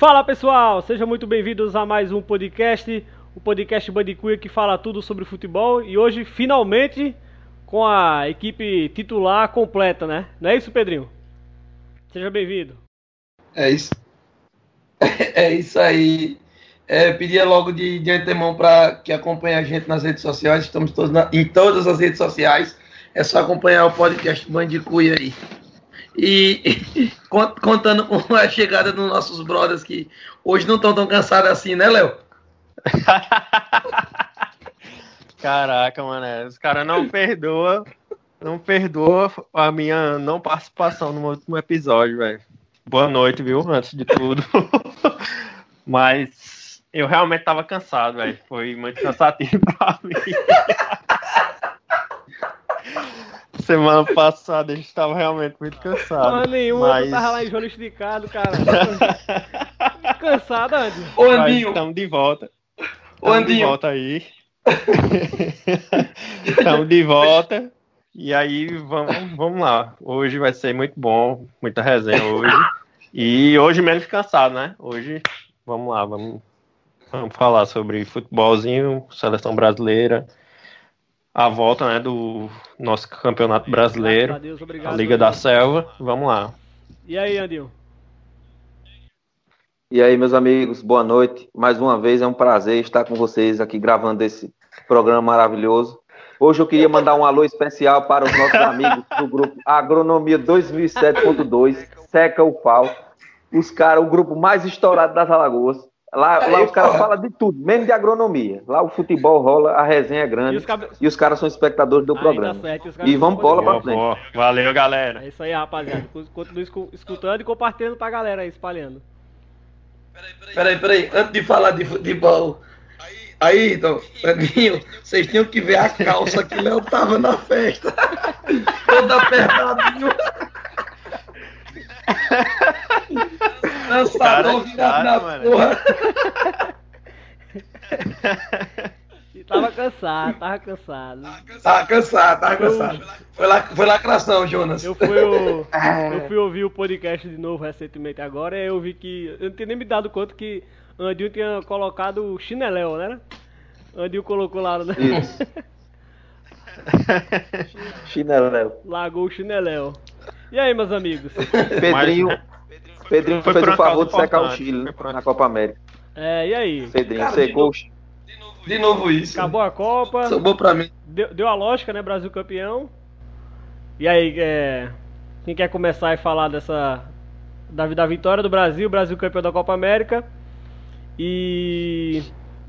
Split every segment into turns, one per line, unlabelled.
Fala pessoal, sejam muito bem-vindos a mais um podcast, o podcast Bandicuia que fala tudo sobre futebol e hoje finalmente com a equipe titular completa, né? Não é isso, Pedrinho? Seja bem-vindo.
É isso. É isso aí. É, pedia logo de, de antemão para que acompanhe a gente nas redes sociais. Estamos todos na, em todas as redes sociais. É só acompanhar o podcast Bandicuia aí. E contando com a chegada dos nossos brothers que hoje não estão tão cansados assim, né, Léo?
Caraca, mano, os caras não perdoam, não perdoa a minha não participação no último episódio, velho. Boa noite, viu? Antes de tudo. Mas eu realmente tava cansado, velho. Foi muito cansativo pra mim. Semana passada a gente tava realmente muito cansado.
Porra nenhuma, mas... eu tava lá em João esticado, cara. cansado, Andy.
Ô, Andinho. Estamos de volta. Ô, Andinho. de volta aí. Estamos de volta. E aí, vamos, vamos lá. Hoje vai ser muito bom, muita resenha hoje. E hoje menos cansado, né? Hoje, vamos lá, vamos, vamos falar sobre futebolzinho, seleção brasileira, a volta né, do nosso campeonato brasileiro, a, Deus, obrigado, a Liga da Selva. Vamos lá.
E aí, Andil?
E aí, meus amigos, boa noite. Mais uma vez é um prazer estar com vocês aqui gravando esse programa maravilhoso. Hoje eu queria mandar um alô especial para os nossos amigos do grupo Agronomia 2007.2, Seca o Pau. Os caras, o grupo mais estourado das Alagoas. Lá, lá os caras falam de tudo, menos de agronomia. Lá o futebol rola, a resenha é grande. E os, cab... e os caras são espectadores do programa. Certo, e vamos bola pra frente.
Valeu, galera.
É isso aí, rapaziada. Continue escutando e compartilhando pra galera aí, espalhando.
Peraí, peraí, antes de falar de futebol. Aí, então, Pedrinho, vocês tinham que ver a calça que Léo tava na festa. Todo apertadinho. Lançador virado na mano. porra.
Tava cansado, tava cansado.
Tava cansado, tava cansado. Foi, lá, foi lacração, Jonas.
Eu fui, o, eu fui ouvir o podcast de novo recentemente agora e eu vi que. Eu não tinha nem me dado conta que Andil tinha colocado o chineléu, né? Andil colocou lá, né? Isso.
chineléu.
Lagou o chineléu. E aí, meus amigos?
Pedrinho, Pedrinho fez o favor de secar o Chile na Copa América.
É, e aí?
Pedrinho Cara, secou o Chile.
De novo isso.
Acabou a Copa.
Sobrou pra mim.
Deu, deu, a lógica, né? Brasil campeão. E aí, é, quem quer começar a falar dessa. Da, da vitória do Brasil, Brasil campeão da Copa América. E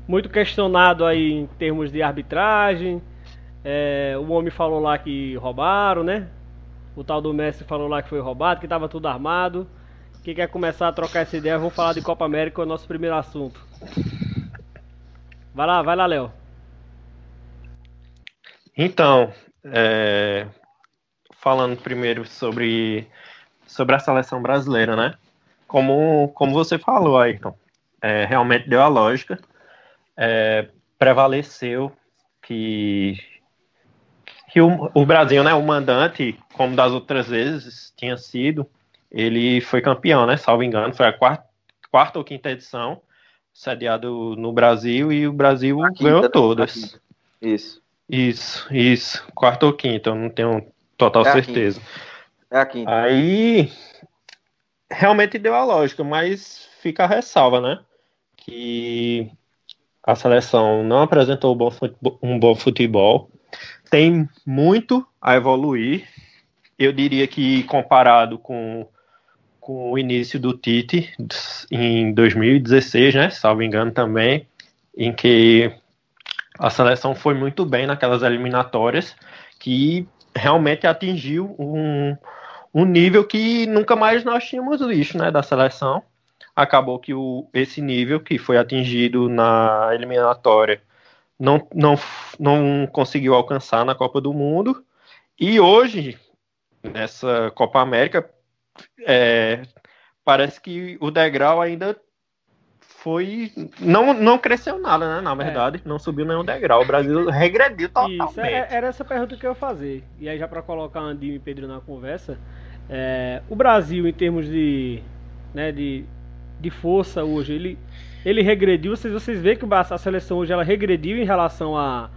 muito questionado aí em termos de arbitragem. É, o homem falou lá que roubaram, né? O tal do Messi falou lá que foi roubado, que estava tudo armado. Quem quer começar a trocar essa ideia, vamos falar de Copa América, é o nosso primeiro assunto. Vai lá, vai lá, Léo.
Então, é, falando primeiro sobre, sobre a seleção brasileira, né? Como, como você falou, Ayrton, é, realmente deu a lógica, é, prevaleceu que, que o, o, Brasil, né, o mandante, como das outras vezes tinha sido, ele foi campeão, né? Salvo engano, foi a quarta, quarta ou quinta edição sediado no Brasil e o Brasil quinta, ganhou todas.
Isso.
Isso, isso. Quarta ou quinta, eu não tenho total é certeza.
É a quinta.
Aí realmente deu a lógica, mas fica a ressalva, né? Que a seleção não apresentou um bom futebol. Tem muito a evoluir. Eu diria que comparado com com o início do Tite em 2016, né? Salvo engano também, em que a seleção foi muito bem naquelas eliminatórias, que realmente atingiu um, um nível que nunca mais nós tínhamos visto, né? Da seleção. Acabou que o, esse nível que foi atingido na eliminatória não, não, não conseguiu alcançar na Copa do Mundo. E hoje, nessa Copa América, é, parece que o degrau ainda foi. Não, não cresceu nada, né? Na verdade, é. não subiu nenhum degrau. O Brasil regrediu totalmente. Isso, é,
era essa pergunta que eu ia fazer. E aí, já para colocar Andinho e Pedro na conversa, é, o Brasil, em termos de, né, de, de força hoje, ele, ele regrediu. Vocês, vocês veem que a seleção hoje ela regrediu em relação a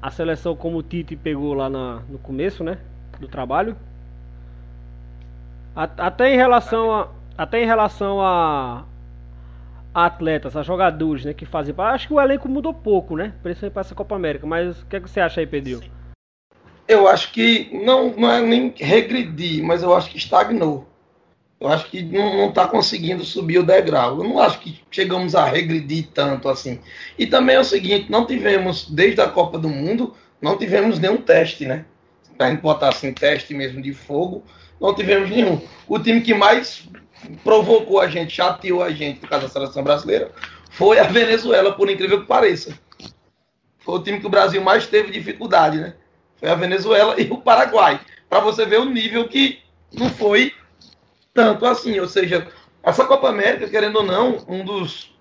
a seleção como o Tite pegou lá na, no começo, né, do trabalho. Até em relação a até em relação a, atletas, a jogadores, né, que fazem Acho que o elenco mudou pouco, né, principalmente para essa Copa América. Mas o que, é que você acha aí, Pedro?
Eu acho que não, não é nem regredir, mas eu acho que estagnou. Eu acho que não está conseguindo subir o degrau. Eu não acho que chegamos a regredir tanto assim. E também é o seguinte, não tivemos, desde a Copa do Mundo, não tivemos nenhum teste, né? Para botar assim, teste mesmo de fogo, não tivemos nenhum. O time que mais provocou a gente, chateou a gente, por causa da seleção brasileira, foi a Venezuela, por incrível que pareça. Foi o time que o Brasil mais teve dificuldade, né? Foi a Venezuela e o Paraguai. Para você ver o nível que não foi tanto assim. Ou seja, essa Copa América, querendo ou não, um dos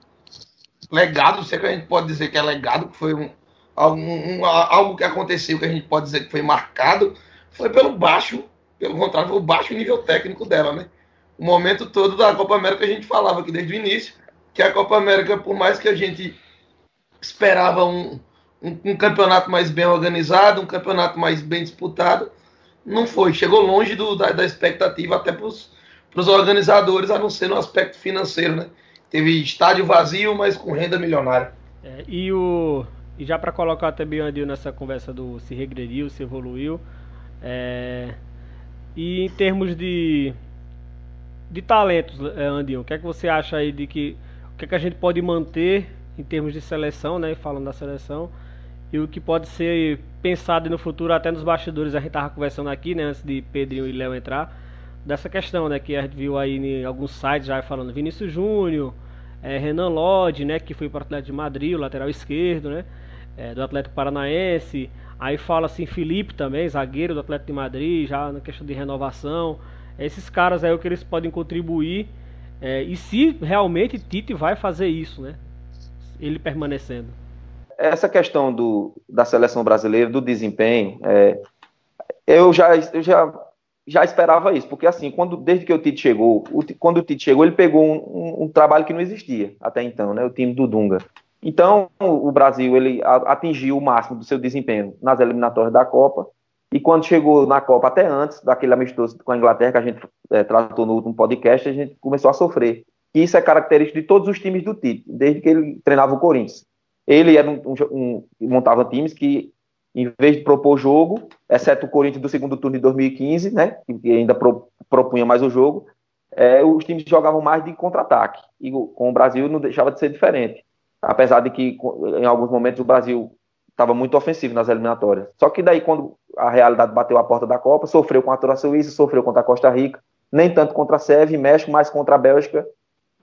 legados, se é que a gente pode dizer que é legado, que foi um, um, algo que aconteceu que a gente pode dizer que foi marcado, foi pelo baixo, pelo contrário, o baixo nível técnico dela, né? O momento todo da Copa América a gente falava aqui desde o início, que a Copa América, por mais que a gente esperava um, um, um campeonato mais bem organizado, um campeonato mais bem disputado, não foi. Chegou longe do, da, da expectativa até para os organizadores, a não ser no aspecto financeiro, né? Teve estádio vazio, mas com renda milionária.
É, e, o, e já para colocar também o Andil nessa conversa do se regrediu, se evoluiu, é, e em termos de, de talentos, é, Andil, o que é que você acha aí de que o que é que a gente pode manter em termos de seleção, né? Falando da seleção, e o que pode ser pensado no futuro, até nos bastidores, a gente estava conversando aqui, né? Antes de Pedrinho e Léo entrar dessa questão, né? Que a gente viu aí em alguns sites já falando Vinícius Júnior, é, Renan Lodge, né? Que foi para o Atlético de Madrid, o lateral esquerdo, né? É, do Atlético Paranaense. Aí fala assim Felipe também, zagueiro do Atlético de Madrid, já na questão de renovação. Esses caras aí é o que eles podem contribuir. É, e se realmente Tite vai fazer isso, né? Ele permanecendo.
Essa questão do, da seleção brasileira, do desempenho, é, eu, já, eu já já esperava isso, porque assim, quando desde que o Tite chegou, o, quando o Tite chegou, ele pegou um, um, um, trabalho que não existia até então, né, o time do Dunga. Então, o Brasil ele atingiu o máximo do seu desempenho nas eliminatórias da Copa, e quando chegou na Copa, até antes daquele amistoso com a Inglaterra que a gente é, tratou no último podcast, a gente começou a sofrer. E isso é característico de todos os times do Tite, desde que ele treinava o Corinthians. Ele era um, um, montava times que em vez de propor jogo, exceto o Corinthians do segundo turno de 2015, né, que ainda pro, propunha mais o jogo, é, os times jogavam mais de contra-ataque. E com o Brasil não deixava de ser diferente. Apesar de que em alguns momentos o Brasil estava muito ofensivo nas eliminatórias. Só que daí, quando a realidade bateu a porta da Copa, sofreu contra a Suíça, sofreu contra a Costa Rica, nem tanto contra a Sérvia, México, mas contra a Bélgica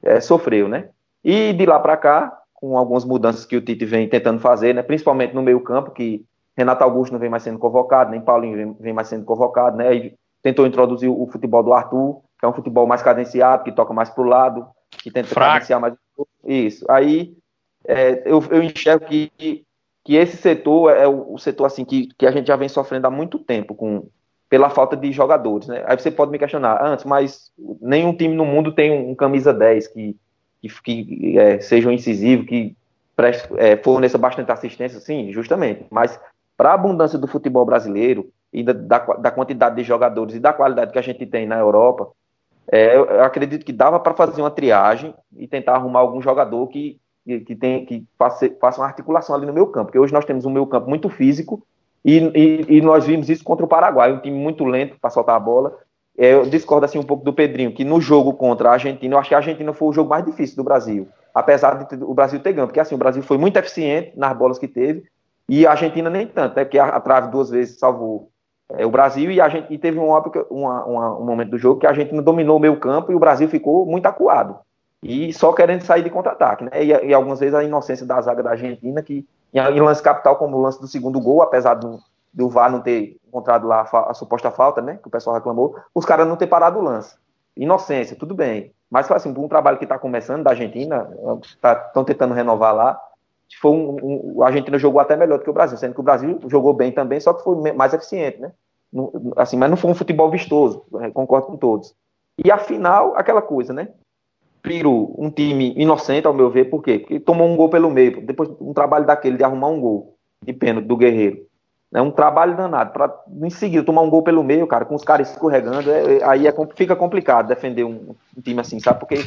é, sofreu, né? E de lá para cá, com algumas mudanças que o Tite vem tentando fazer, né, principalmente no meio campo, que Renato Augusto não vem mais sendo convocado, nem Paulinho vem, vem mais sendo convocado, né? E tentou introduzir o, futebol do Arthur, que é um futebol mais cadenciado, que toca mais para o lado, que tenta Fraco. cadenciar mais. Isso. Aí é, eu, eu enxergo que, que esse setor é o, setor assim que, que a gente já vem sofrendo há muito tempo com pela falta de jogadores, né? Aí você pode me questionar, antes, mas nenhum time no mundo tem um, um camisa 10 que, que, que é, seja um incisivo, que preste, é, forneça bastante assistência, sim, justamente. Mas para a abundância do futebol brasileiro e da, da, da, quantidade de jogadores e da qualidade que a gente tem na Europa, é, eu acredito que dava para fazer uma triagem e tentar arrumar algum jogador que, que, tem, que faça, faça uma articulação ali no meu campo. Porque hoje nós temos um meio campo muito físico e, e, e, nós vimos isso contra o Paraguai, um time muito lento para soltar a bola. É, eu discordo assim um pouco do Pedrinho, que no jogo contra a Argentina, eu acho que a Argentina foi o jogo mais difícil do Brasil, apesar de o Brasil ter ganho, porque assim, o Brasil foi muito eficiente nas bolas que teve, e a Argentina nem tanto, né? Porque a, a trave duas vezes salvou é, o Brasil e a gente e teve um, uma, uma, um momento do jogo que a Argentina dominou o meio campo e o Brasil ficou muito acuado. E só querendo sair de contra-ataque, né? E, e, algumas vezes a inocência da zaga da Argentina, que em, lance capital, como o lance do segundo gol, apesar do, do VAR não ter encontrado lá a, a suposta falta, né? Que o pessoal reclamou, os caras não ter parado o lance. Inocência, tudo bem. Mas assim, um trabalho que está começando da Argentina, estão tá, tentando renovar lá, foi um, um, a Argentina jogou até melhor do que o Brasil, sendo que o Brasil jogou bem também, só que foi mais eficiente, né? assim, mas não foi um futebol vistoso, concordo com todos. E a final, aquela coisa, né? Prefiro um time inocente, ao meu ver, por quê? Porque tomou um gol pelo meio, depois um trabalho daquele de arrumar um gol de pênalti do Guerreiro. É um trabalho danado. Para em seguida tomar um gol pelo meio, cara, com os caras escorregando, é, aí é, fica complicado defender um, um, time assim, sabe? Porque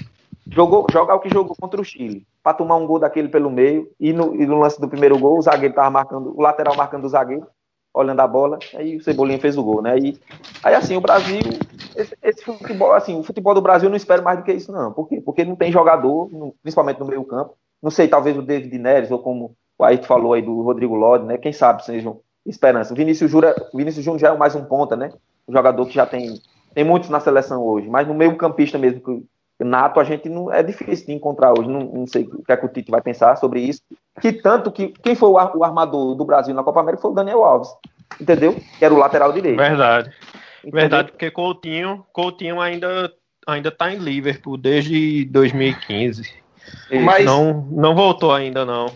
jogou, jogar o que jogou contra o Chile, para tomar um gol daquele pelo meio, e no, e no lance do primeiro gol, o zagueiro tava marcando, o lateral marcando o zagueiro, olhando a bola, aí o Cebolinha fez o gol, né? Aí, aí assim, o Brasil, esse, esse, futebol, assim, o futebol do Brasil não espero mais do que isso, não. Por quê? Porque não tem jogador, principalmente no meio campo. Não sei, talvez o David Neres, ou como o Ayrton falou aí do Rodrigo Lodi, né? Quem sabe sejam esperança. Vinícius, Jura, Vinícius Júnior já é mais um ponta, né? Um jogador que já tem, tem muitos na seleção hoje, mas no meio campista mesmo, que nato, a gente não é difícil de encontrar hoje. Não, não sei o que, é que o Tite vai pensar sobre isso. Que tanto que quem foi o, o armador do Brasil na Copa América foi o Daniel Alves, entendeu? Que era o lateral direito.
Verdade. Entendeu? Verdade, porque Coutinho, Coutinho ainda ainda tá em Liverpool desde 2015. Mas não não voltou ainda não.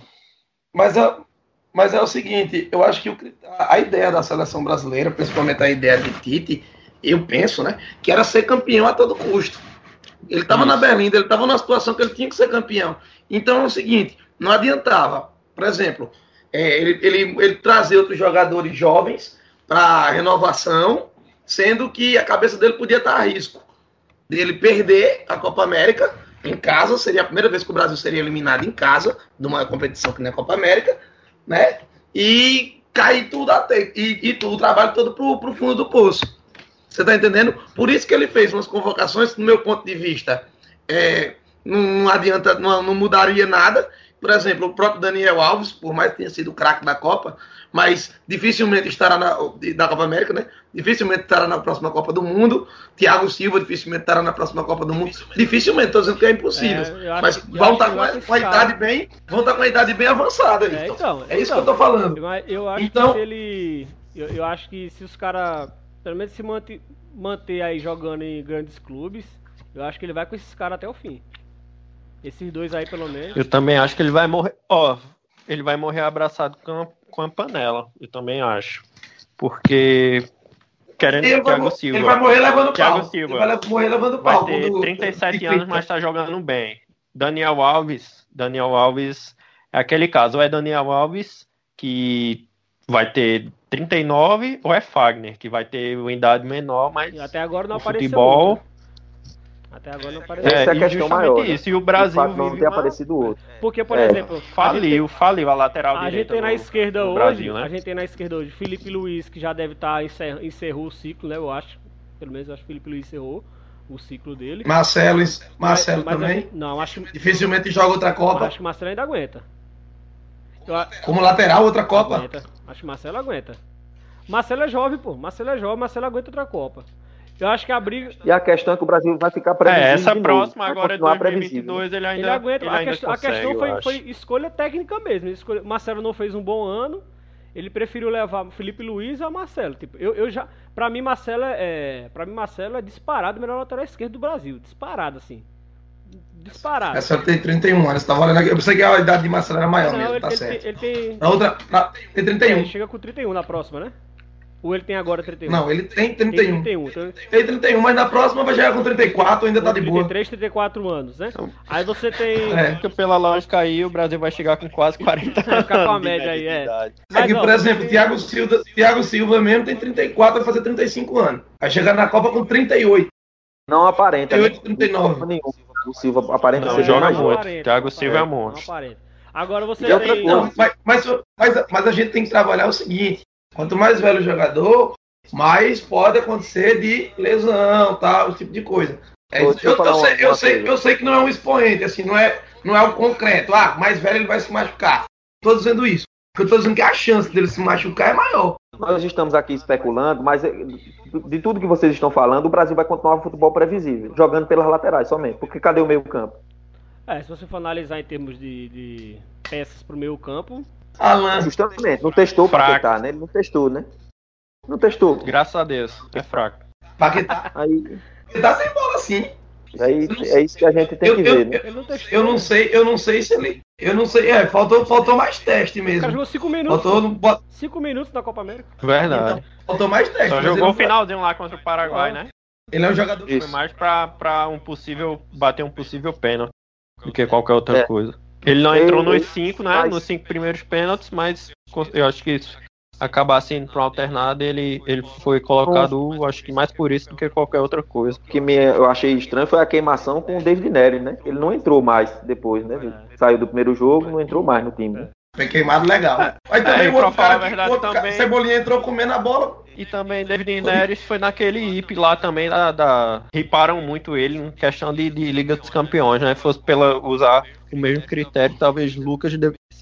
Mas eu, mas é o seguinte, eu acho que o, a ideia da seleção brasileira, principalmente a ideia de Tite, eu penso, né, que era ser campeão a todo custo. Ele estava na Berlinda, ele estava numa situação que ele tinha que ser campeão. Então é o seguinte, não adiantava, por exemplo, é, ele, ele, ele trazer outros jogadores jovens para renovação, sendo que a cabeça dele podia estar a risco dele perder a Copa América em casa, seria a primeira vez que o Brasil seria eliminado em casa de uma competição que nem a Copa América, né? E cair tudo até, e, e tudo, o trabalho todo pro, pro fundo do poço. Você tá entendendo? Por isso que ele fez umas convocações, no meu ponto de vista, é, não, adianta, não, não mudaria nada. Por exemplo, o próprio Daniel Alves, por mais que tenha sido craque da Copa, mas dificilmente estará na da Copa América, né? Dificilmente estará na próxima Copa do Mundo. Thiago Silva dificilmente estará na próxima Copa do Mundo. Dificilmente, estou dizendo que é impossível. É, mas vão estar tá com, com a idade bem, vão estar tá com a idade bem avançada. É, então, é isso então, que eu estou falando.
Eu acho então, que ele, eu, eu, acho que se os caras, pelo menos se manter, manter aí jogando em grandes clubes, eu acho que ele vai com esses caras até o fim. Esses dois aí, pelo menos.
Eu também acho que ele vai morrer. Ó, ele vai morrer abraçado com com a panela, eu também acho. Porque querendo
ele Thiago
vai, Silva.
Ele vai morrer levando
Thiago pau. Silva.
Ele vai morrer levando vai pau.
Vai ter 37 anos, mas está jogando bem. Daniel Alves, Daniel Alves é aquele caso, ou é Daniel Alves que vai ter 39 ou é Fagner que vai ter uma idade menor, mas
e até agora não
o futebol.
Até agora não apareceu.
Essa é a questão maior.
Isso. Né? E o Brasil
o não ter aparecido outro.
Porque, por é. exemplo.
Faliu, gente, faliu a lateral
a
direita.
A gente tem na esquerda hoje. Brasil, né? A gente tem na esquerda hoje Felipe Luiz, que já deve estar tá encer, encerrou o ciclo, né? Eu acho. Pelo menos eu acho que Felipe Luiz encerrou o ciclo dele.
Marcelo, Marcelo mas, mas também.
não, acho
Dificilmente joga outra Copa.
acho que Marcelo ainda aguenta.
Eu, Como lateral, outra Copa?
Aguenta. Acho que Marcelo aguenta. Marcelo é jovem, pô. Marcelo é jovem, Marcelo aguenta outra Copa. Eu acho que a briga.
E a questão é que o Brasil vai ficar previsível.
É, essa próxima agora é 2022, ele ainda,
ele aguenta.
Ele
a,
ainda
questão,
consegue,
a questão foi, foi, escolha técnica mesmo. Escolha... Marcelo não fez um bom ano. Ele preferiu levar Felipe Luiz a Marcelo. Tipo, eu, eu já. Pra mim, Marcelo é. Pra mim, Marcelo é disparado o melhor lateral esquerdo do Brasil. Disparado, assim. Disparado.
Essa tem 31 anos, tá valendo aqui. Eu pensei que a idade de Marcelo era maior não,
mesmo,
ele,
tá
ele
certo. Tem, ele tem.
Na outra. Na, tem 31. Ele
chega com 31 na próxima, né? Ou ele tem agora 31?
Não, ele tem 31.
Tem 31, então...
tem 31 mas na próxima vai chegar com 34, ainda tá de boa.
33, 34 anos, né? Aí você tem.
É. Pela lógica aí, o Brasil vai chegar com quase 40 anos.
Ficar com a média aí, é.
Mas, é que, por exemplo, tem... Thiago, Silva, Thiago Silva mesmo tem 34, vai fazer 35 anos. Vai chegar na Copa com 38.
Não aparenta.
38, 39.
O Silva aparenta
não, ser joga muito. Aparenta, Thiago Silva é monstro.
Agora você tem.
Não, mas, mas, mas, mas a gente tem que trabalhar o seguinte: quanto mais velho o jogador, mas pode acontecer de lesão, tal, esse tipo de coisa. É, eu, eu, eu, sei, eu, sei, eu sei que não é um expoente, assim, não é, não é o concreto. Ah, mais velho ele vai se machucar. Estou dizendo isso. Eu estou dizendo que a chance dele se machucar é maior.
Nós estamos aqui especulando, mas eh, de tudo que vocês estão falando, o Brasil vai continuar o futebol previsível, jogando pelas laterais somente. Porque cadê o meio campo?
É, se você for analisar em termos de, de peças para o meio campo...
Alan. Justamente, não testou para tentar, né? Ele não testou, né? Não testou.
Graças a Deus, é fraco.
Paquetá. Aí. Tá sem bola sim.
É isso, é isso que a gente tem eu, que ver, né?
Eu, eu, eu, não sei, eu não sei se ele. Eu não sei, é, faltou, faltou mais teste mesmo. O cara
jogou 5 minutos. Faltou 5 minutos da Copa América.
Verdade. Então,
faltou mais teste.
Só jogou o finalzinho lá contra o Paraguai, né?
Ele é um jogador.
Foi mais pra, pra um possível. bater um possível pênalti do que qualquer outra
É.
coisa. Ele não
Ele-
entrou nos cinco, né? Nos cinco primeiros pênaltis, mas eu acho que isso acabasse indo pra um alternado, ele, ele foi colocado, acho que mais por isso do que qualquer outra coisa.
O que me, eu achei estranho foi a queimação com o David Nery, né? Ele não entrou mais depois, né? Ele Saiu do primeiro jogo, não entrou mais no time. né?
Foi queimado legal. Aí
É,
também
e
o
pra
outro
falar
cara,
verdade
o outro
também-
Cebolinha entrou comendo a bola.
E também David Neres foi naquele IP lá também da, da. Riparam muito ele em questão de, de Liga dos Campeões, né? Fosse pela usar o mesmo critério, talvez Lucas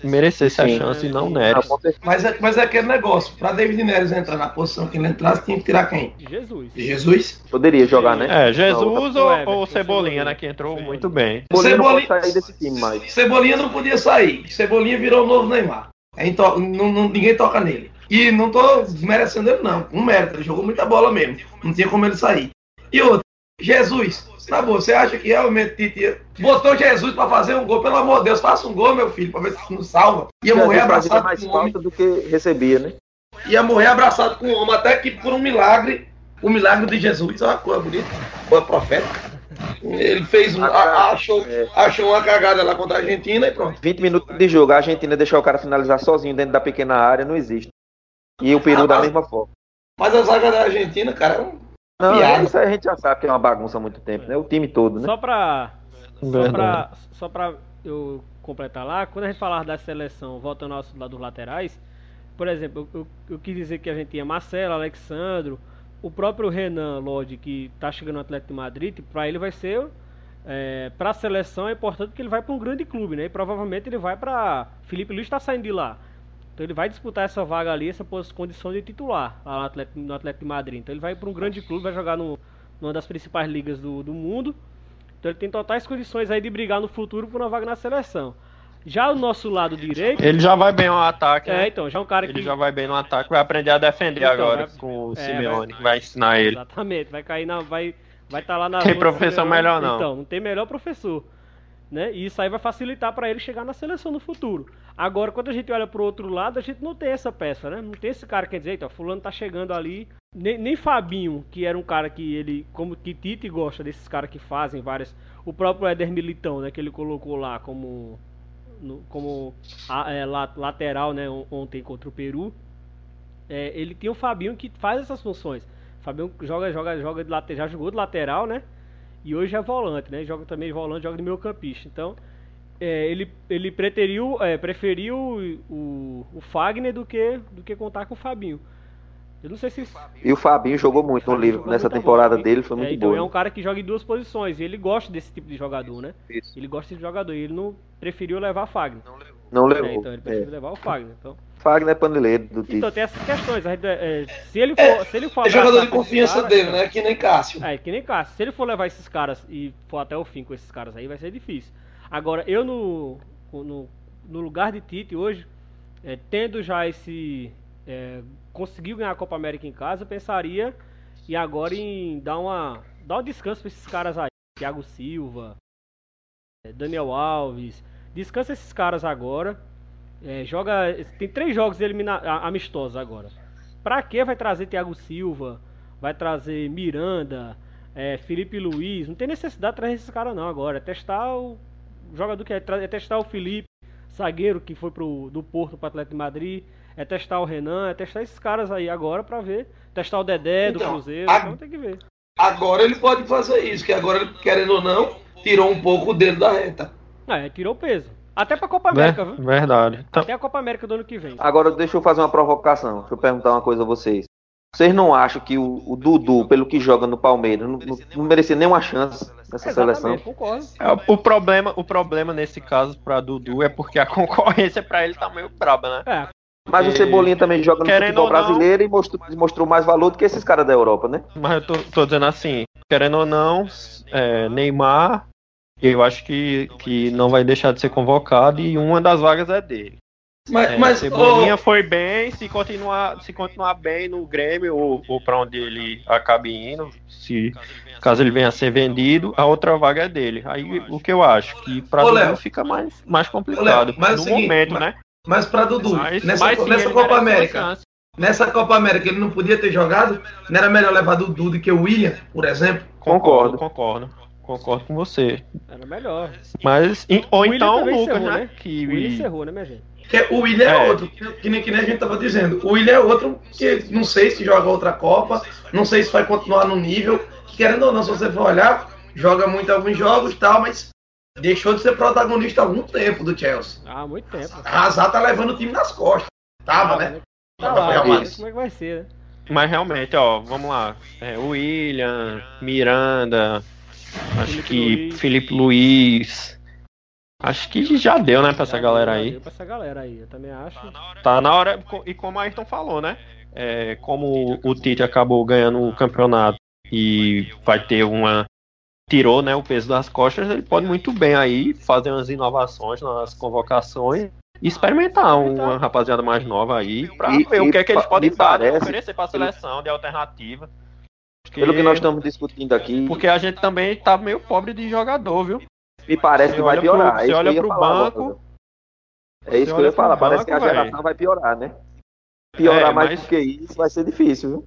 merecesse
Sim.
a chance e não Neres.
Mas é, mas é aquele negócio. Pra David Neres entrar na posição que ele entrasse, tinha que tirar quem?
Jesus.
Jesus?
Poderia jogar, né?
É, Jesus
Não,
ou, ou Cebolinha, né? Que entrou
Cebolinha.
muito bem.
Cebolinha não pode
Cebolinha-
sair desse time mais.
Cebolinha não podia sair. Cebolinha virou o novo Neymar. É into- não- não- ninguém toca nele. E não tô desmerecendo ele, não. Um mérito. Ele jogou muita bola mesmo. Não tinha como ele sair. E outro, Jesus. Na boa, você acha que realmente Tite botou Jesus pra fazer um gol? Pelo amor de Deus, faça um gol, meu filho, pra ver se não salva. Ia morrer abraçado
mais
com o homem.
do que recebia, né?
Ia morrer abraçado com o homem. Até que por um milagre, o milagre de Jesus, é uma coisa bonita, uma profeta. Ele fez um. a- achou, achou uma cagada lá contra a Argentina e pronto.
20 minutos de jogo, a Argentina deixar o cara finalizar sozinho dentro da pequena área não existe. E o Peru
Ah,
da
mas-
mesma forma.
Mas a zaga da Argentina, cara, é um
Não,
piada.
isso a gente já sabe que é uma bagunça há muito tempo, né? O time todo, né?
Só pra. Só pra, só pra eu completar lá, quando a gente falar da seleção, voltando ao assunto lá dos laterais, por exemplo, eu, eu, eu quis dizer que a gente tinha Marcelo, Alexandro, o próprio Renan Lodge, que tá chegando no Atlético de Madrid, pra ele vai ser. É, pra seleção é importante que ele vai pra um grande clube, né? E provavelmente ele vai pra. Felipe Luiz tá saindo de lá. Então ele vai disputar essa vaga ali, essa condição de titular lá no Atlético, no Atlético de Madrid. Então ele vai para um grande clube, vai jogar no, numa das principais ligas do, do mundo. Então ele tem totais condições aí de brigar no futuro por uma vaga na seleção. Já o nosso lado direito.
Ele já vai bem no ataque,
É,
né?
então, já é um cara
Ele
que.
já vai bem no ataque, vai aprender a defender
Então,
agora
vai-
com o
é,
Simeone,
vai-
que vai ensinar ele.
Exatamente, vai cair na. Vai vai estar lá na.
Tem professor
Simeone.
melhor, não.
Então, não tem melhor professor. Né? E isso aí vai facilitar para ele chegar na seleção no futuro. Agora, quando a gente olha pro outro lado, a gente não tem essa peça, né? Não tem esse cara que dizer, então, fulano tá chegando ali. Nem, nem Fabinho, que era um cara que ele, como que Tite gosta desses caras que fazem várias. O próprio Éder Militão, né? Que ele colocou lá como no- como é, la- lateral, né? on- Ontem contra o Peru. É, ele tem o Fabinho que faz essas funções. O Fabinho joga, joga, joga de lateral, já jogou de lateral, né? E hoje é volante, né? Joga também volante, joga de meio campista. Então, é, ele, ele preteriu, é, preferiu o, o Fagner do que, do que contar com o Fabinho. Eu não sei se.
E o Fabinho jogou muito no livro. Nessa temporada
bola.
dele foi
É,
muito
então
boa.
é um cara que joga em duas posições. E ele gosta desse tipo de jogador, né?
Isso.
Ele gosta de jogador. E ele não preferiu levar Fagner.
Não
É,
levou.
então ele preferiu
É.
levar o Fagner. Então,
Fagner é paneleiro do time.
então tem essas questões. A gente, é, se ele for, se ele for
É jogador de confiança dele, né? Que nem Cássio.
É, que nem Cássio. Se ele for levar esses caras e for até o fim com esses caras aí, vai ser difícil. Agora, eu no, no, no lugar de Tite hoje, é, tendo já esse. É, conseguiu ganhar a Copa América em casa, eu pensaria e agora em dar uma. dar um descanso pra esses caras aí. Thiago Silva, é, Daniel Alves. Descansa esses caras agora. É, joga. Tem três jogos elimina, amistosos agora. Pra que vai trazer Thiago Silva? Vai trazer Miranda, é, Felipe Luiz? Não tem necessidade de trazer esses caras não agora. É testar o jogador que é, é testar o Felipe, zagueiro que foi pro, do Porto para Atlético de Madrid. É testar o Renan, é testar esses caras aí agora pra ver. Testar o Dedé do
Então,
Cruzeiro,
a-
então tem que ver.
Agora ele pode fazer isso, que agora querendo ou não, tirou um pouco dele da reta.
É, tirou o peso. Até pra Copa
Ver-
América, viu?
Verdade. Então,
Até a Copa América do ano que vem.
Agora deixa eu fazer uma provocação. Deixa eu perguntar uma coisa a vocês. Vocês não acham que o, o Dudu, pelo que joga no Palmeiras, não, não, merecia nenhuma chance nessa seleção?
Exatamente, concordo.
é, o problema, o problema nesse caso pra Dudu é porque a concorrência pra ele tá meio braba, né?
É,
Mas o
E-
Cebolinha também joga no
Querendo
futebol brasileiro e mostrou, mostrou mais valor do que esses caras da Europa, né?
Mas eu tô, tô dizendo assim, querendo ou não, é, Neymar, eu acho que, que não vai deixar de ser convocado e uma das vagas é dele.
Mas,
É,
mas
Cebolinha
ô,
foi bem, se continuar, se continuar bem no Grêmio ou, ou para onde ele acabe indo, se caso ele venha a ser vendido, a outra vaga é dele. Aí o que eu acho que para Dudu
Léo.
fica mais, mais complicado
Léo, mas é o
no
seguinte,
momento,
mas-
né?
mas pra Dudu,
Mas-
nessa,
mas sim,
nessa Copa América, nessa Copa América ele não podia ter jogado? Não era melhor levar Dudu do que o William, por exemplo?
Concordo, concordo. Concordo com você.
Era melhor.
Mas, e- ou então o Lucas, né?
né?
Que
O William encerrou, né, minha gente?
Porque o William é,
É.
outro, que, que nem, que nem a gente tava dizendo. O William é outro que não sei se joga outra Copa, não sei se vai continuar no nível, que querendo ou não, se você for olhar, joga muito alguns jogos e tal, mas deixou de ser protagonista há algum tempo do Chelsea.
Ah, muito tempo.
A Hazard tá levando o time nas costas. Tava, né?
Tá lá, como é que vai ser, né?
Mas realmente, ó, vamos lá. É, William, Miranda, acho
Felipe
que
Luiz.
Felipe Luiz. Acho que já deu, né, pra essa galera aí.
deu Pra essa galera aí, eu também acho.
Tá na hora, e como a Ayrton falou, né? É, como o Tite acabou ganhando o campeonato e vai ter uma. Tirou né, o peso das costas, ele pode muito bem aí fazer umas inovações nas convocações e experimentar uma rapaziada mais nova aí pra
E-
ver o que é que eles podem dar, né,
parece-
oferecer pra seleção de alternativa. Porque,
Pelo que nós estamos discutindo aqui,
porque a gente também tá meio pobre de jogador, viu?
me parece
Você
que vai
olha pro-
piorar.
você
é isso
olha
que eu ia
pro
falar
banco,
agora. É isso que eu ia
pro
falar. Parece que a geração vai piorar, né? Piorar
É,
mais
mas-
do que isso vai ser difícil, viu?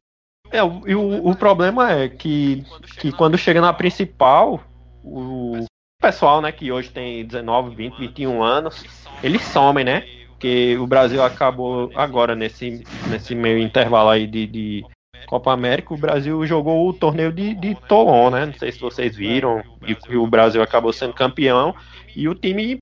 É, o, e o, o problema é que, que quando chega na principal, o pessoal, né, que hoje tem 19, 20, 21 anos, eles somem, né? Porque o Brasil acabou agora nesse, nesse meio intervalo aí de, de Copa América, o Brasil jogou o torneio de, de Toulon, né? Não sei se vocês viram, e, o Brasil acabou sendo campeão, e o time,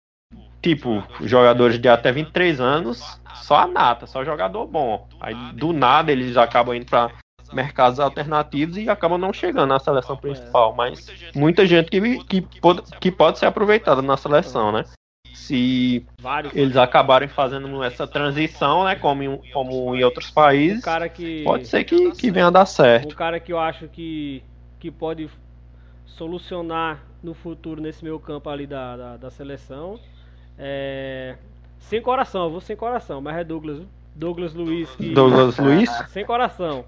tipo, jogadores de até 23 anos, só a nata, só jogador bom. Aí do nada eles acabam indo para mercados alternativos e acabam não chegando na seleção principal. Mas muita gente que, que, pode, que pode ser aproveitada na seleção, né? Se
Vários.
eles acabarem fazendo essa transição, né? Como em, como em outros países,
que.
pode ser que, que venha a dar
Um
certo.
cara que eu acho que, que pode solucionar no futuro nesse meio campo ali da, da, da seleção. É, sem coração, eu vou sem coração, mas é Douglas. Douglas Luiz. Que,
Douglas Luiz?
Sem coração.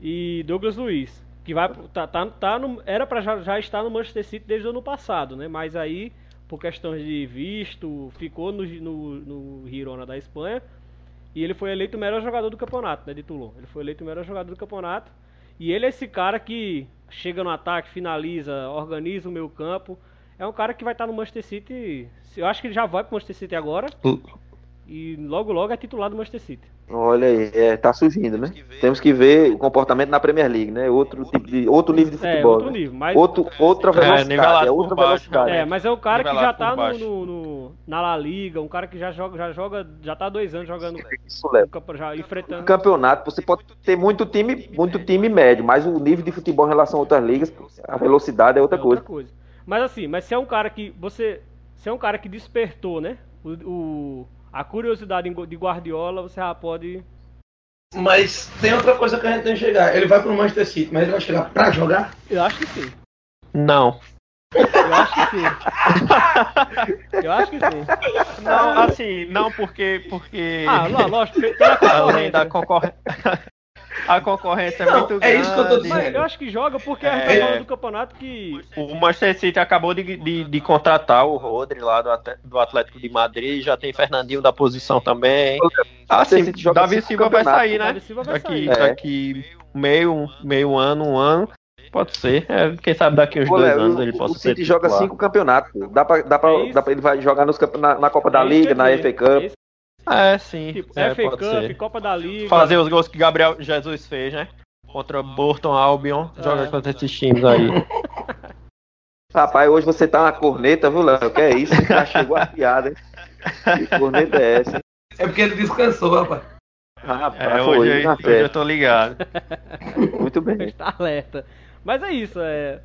E Douglas Luiz. Que vai. Tá, tá, tá no, era pra já, já estar no Manchester City desde o ano passado, né? Mas aí, por questões de visto, ficou no, no, no Girona da Espanha. E ele foi eleito o melhor jogador do campeonato, né? De Toulon. Ele foi eleito o melhor jogador do campeonato. E ele é esse cara que chega no ataque, finaliza, organiza o meio campo. É um cara que vai estar no Manchester City. Eu acho que ele já vai pro Manchester City agora. E logo logo é titular do Manchester City.
Olha aí, é, tá surgindo, né? Temos que ver o comportamento na Premier League, né? Outro tipo de outro nível de
É,
futebol.
outro
né?
nível. Mas,
Outro, outra velocidade, é
por
outra
baixo,
velocidade.
é, mas é um cara que já tá no, no- no- na La Liga, um cara que já joga, já joga, já tá dois anos jogando
Isso, Léo.
já enfrentando.
No campeonato, você pode ter muito time, muito time médio, mas o nível de futebol em relação a outras ligas, a velocidade é outra
É
coisa.
outra coisa. Mas assim, mas se é um cara que você, se é um cara que despertou, né? O, o- a curiosidade de Guardiola, você já pode.
Mas tem outra coisa que a gente tem que chegar. Ele vai pro Manchester City, mas ele vai chegar pra jogar?
Eu acho que sim.
Não.
Eu acho que sim. Eu acho que sim.
Não, assim, não, porque. porque...
Ah, lógico, pe- pela
Além da
concorrência.
A concorrência é
Não,
muito
é
grande.
isso que eu tô
Mas
dizendo.
eu acho que joga porque a
É.
gente tá falando do campeonato que.
O Manchester City acabou de, de, de contratar o Rodri lá do, At- do Atlético de Madrid, já tem Fernandinho da posição também. Assim,
City joga
Davi Silva vai sair, né?
Davi Silva vai
Daqui,
sair.
É.
daqui meio, meio ano, um ano. Pode ser. É, quem sabe daqui uns
Pô,
dois
Léo,
anos
o-
ele
o
possa ser.
City joga cinco campeonatos. Dá pra, dá pra,
É
dá pra- ele vai jogar nos na, na Copa da
É
Liga, na FA. Cup.
É isso,
É, sim.
tipo,
é,
FA
pode
Cup,
ser.
Copa da Liga.
Fazer os gols que Gabriel Jesus fez, né? Contra Burton Albion. Joga
É.
contra esses times aí.
Rapaz, hoje você tá uma corneta, viu, Léo? Que é isso? Já chegou a piada, hein? Que corneta é essa?
É porque ele descansou, rapaz.
Rapaz,
É,
foi,
hoje,
na
hoje eu tô ligado.
Muito bem.
Está alerta. Mas é isso, é.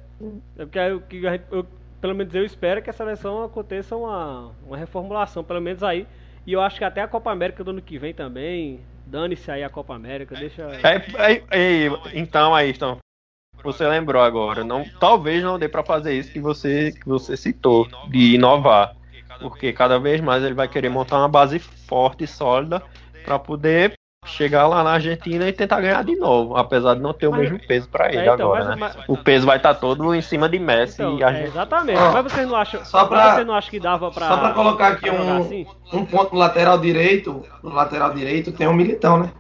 É porque eu, gente- eu- pelo menos eu espero que a seleção aconteça uma, uma reformulação, pelo menos aí. E eu acho que até a Copa América do ano que vem também. Dane-se aí a Copa América, deixa.
É, é, é, então, aí, então, você lembrou agora. Não, talvez não dê pra fazer isso que você, que você citou, de inovar. Porque cada vez mais ele vai querer montar uma base forte e sólida pra poder chegar lá na Argentina e tentar ganhar de novo. Apesar de não ter o
Mas-
mesmo peso pra ele
É, então,
agora,
mas-
né?
mas-
O peso vai estar todo em cima de Messi
Então,
e
é,
Argentina.
exatamente.
Ó,
mas vocês não acham,
só pra-
você não acha que dava pra.
Só pra colocar aqui um,
assim?
um ponto no lateral direito, no lateral direito tem um militão, né?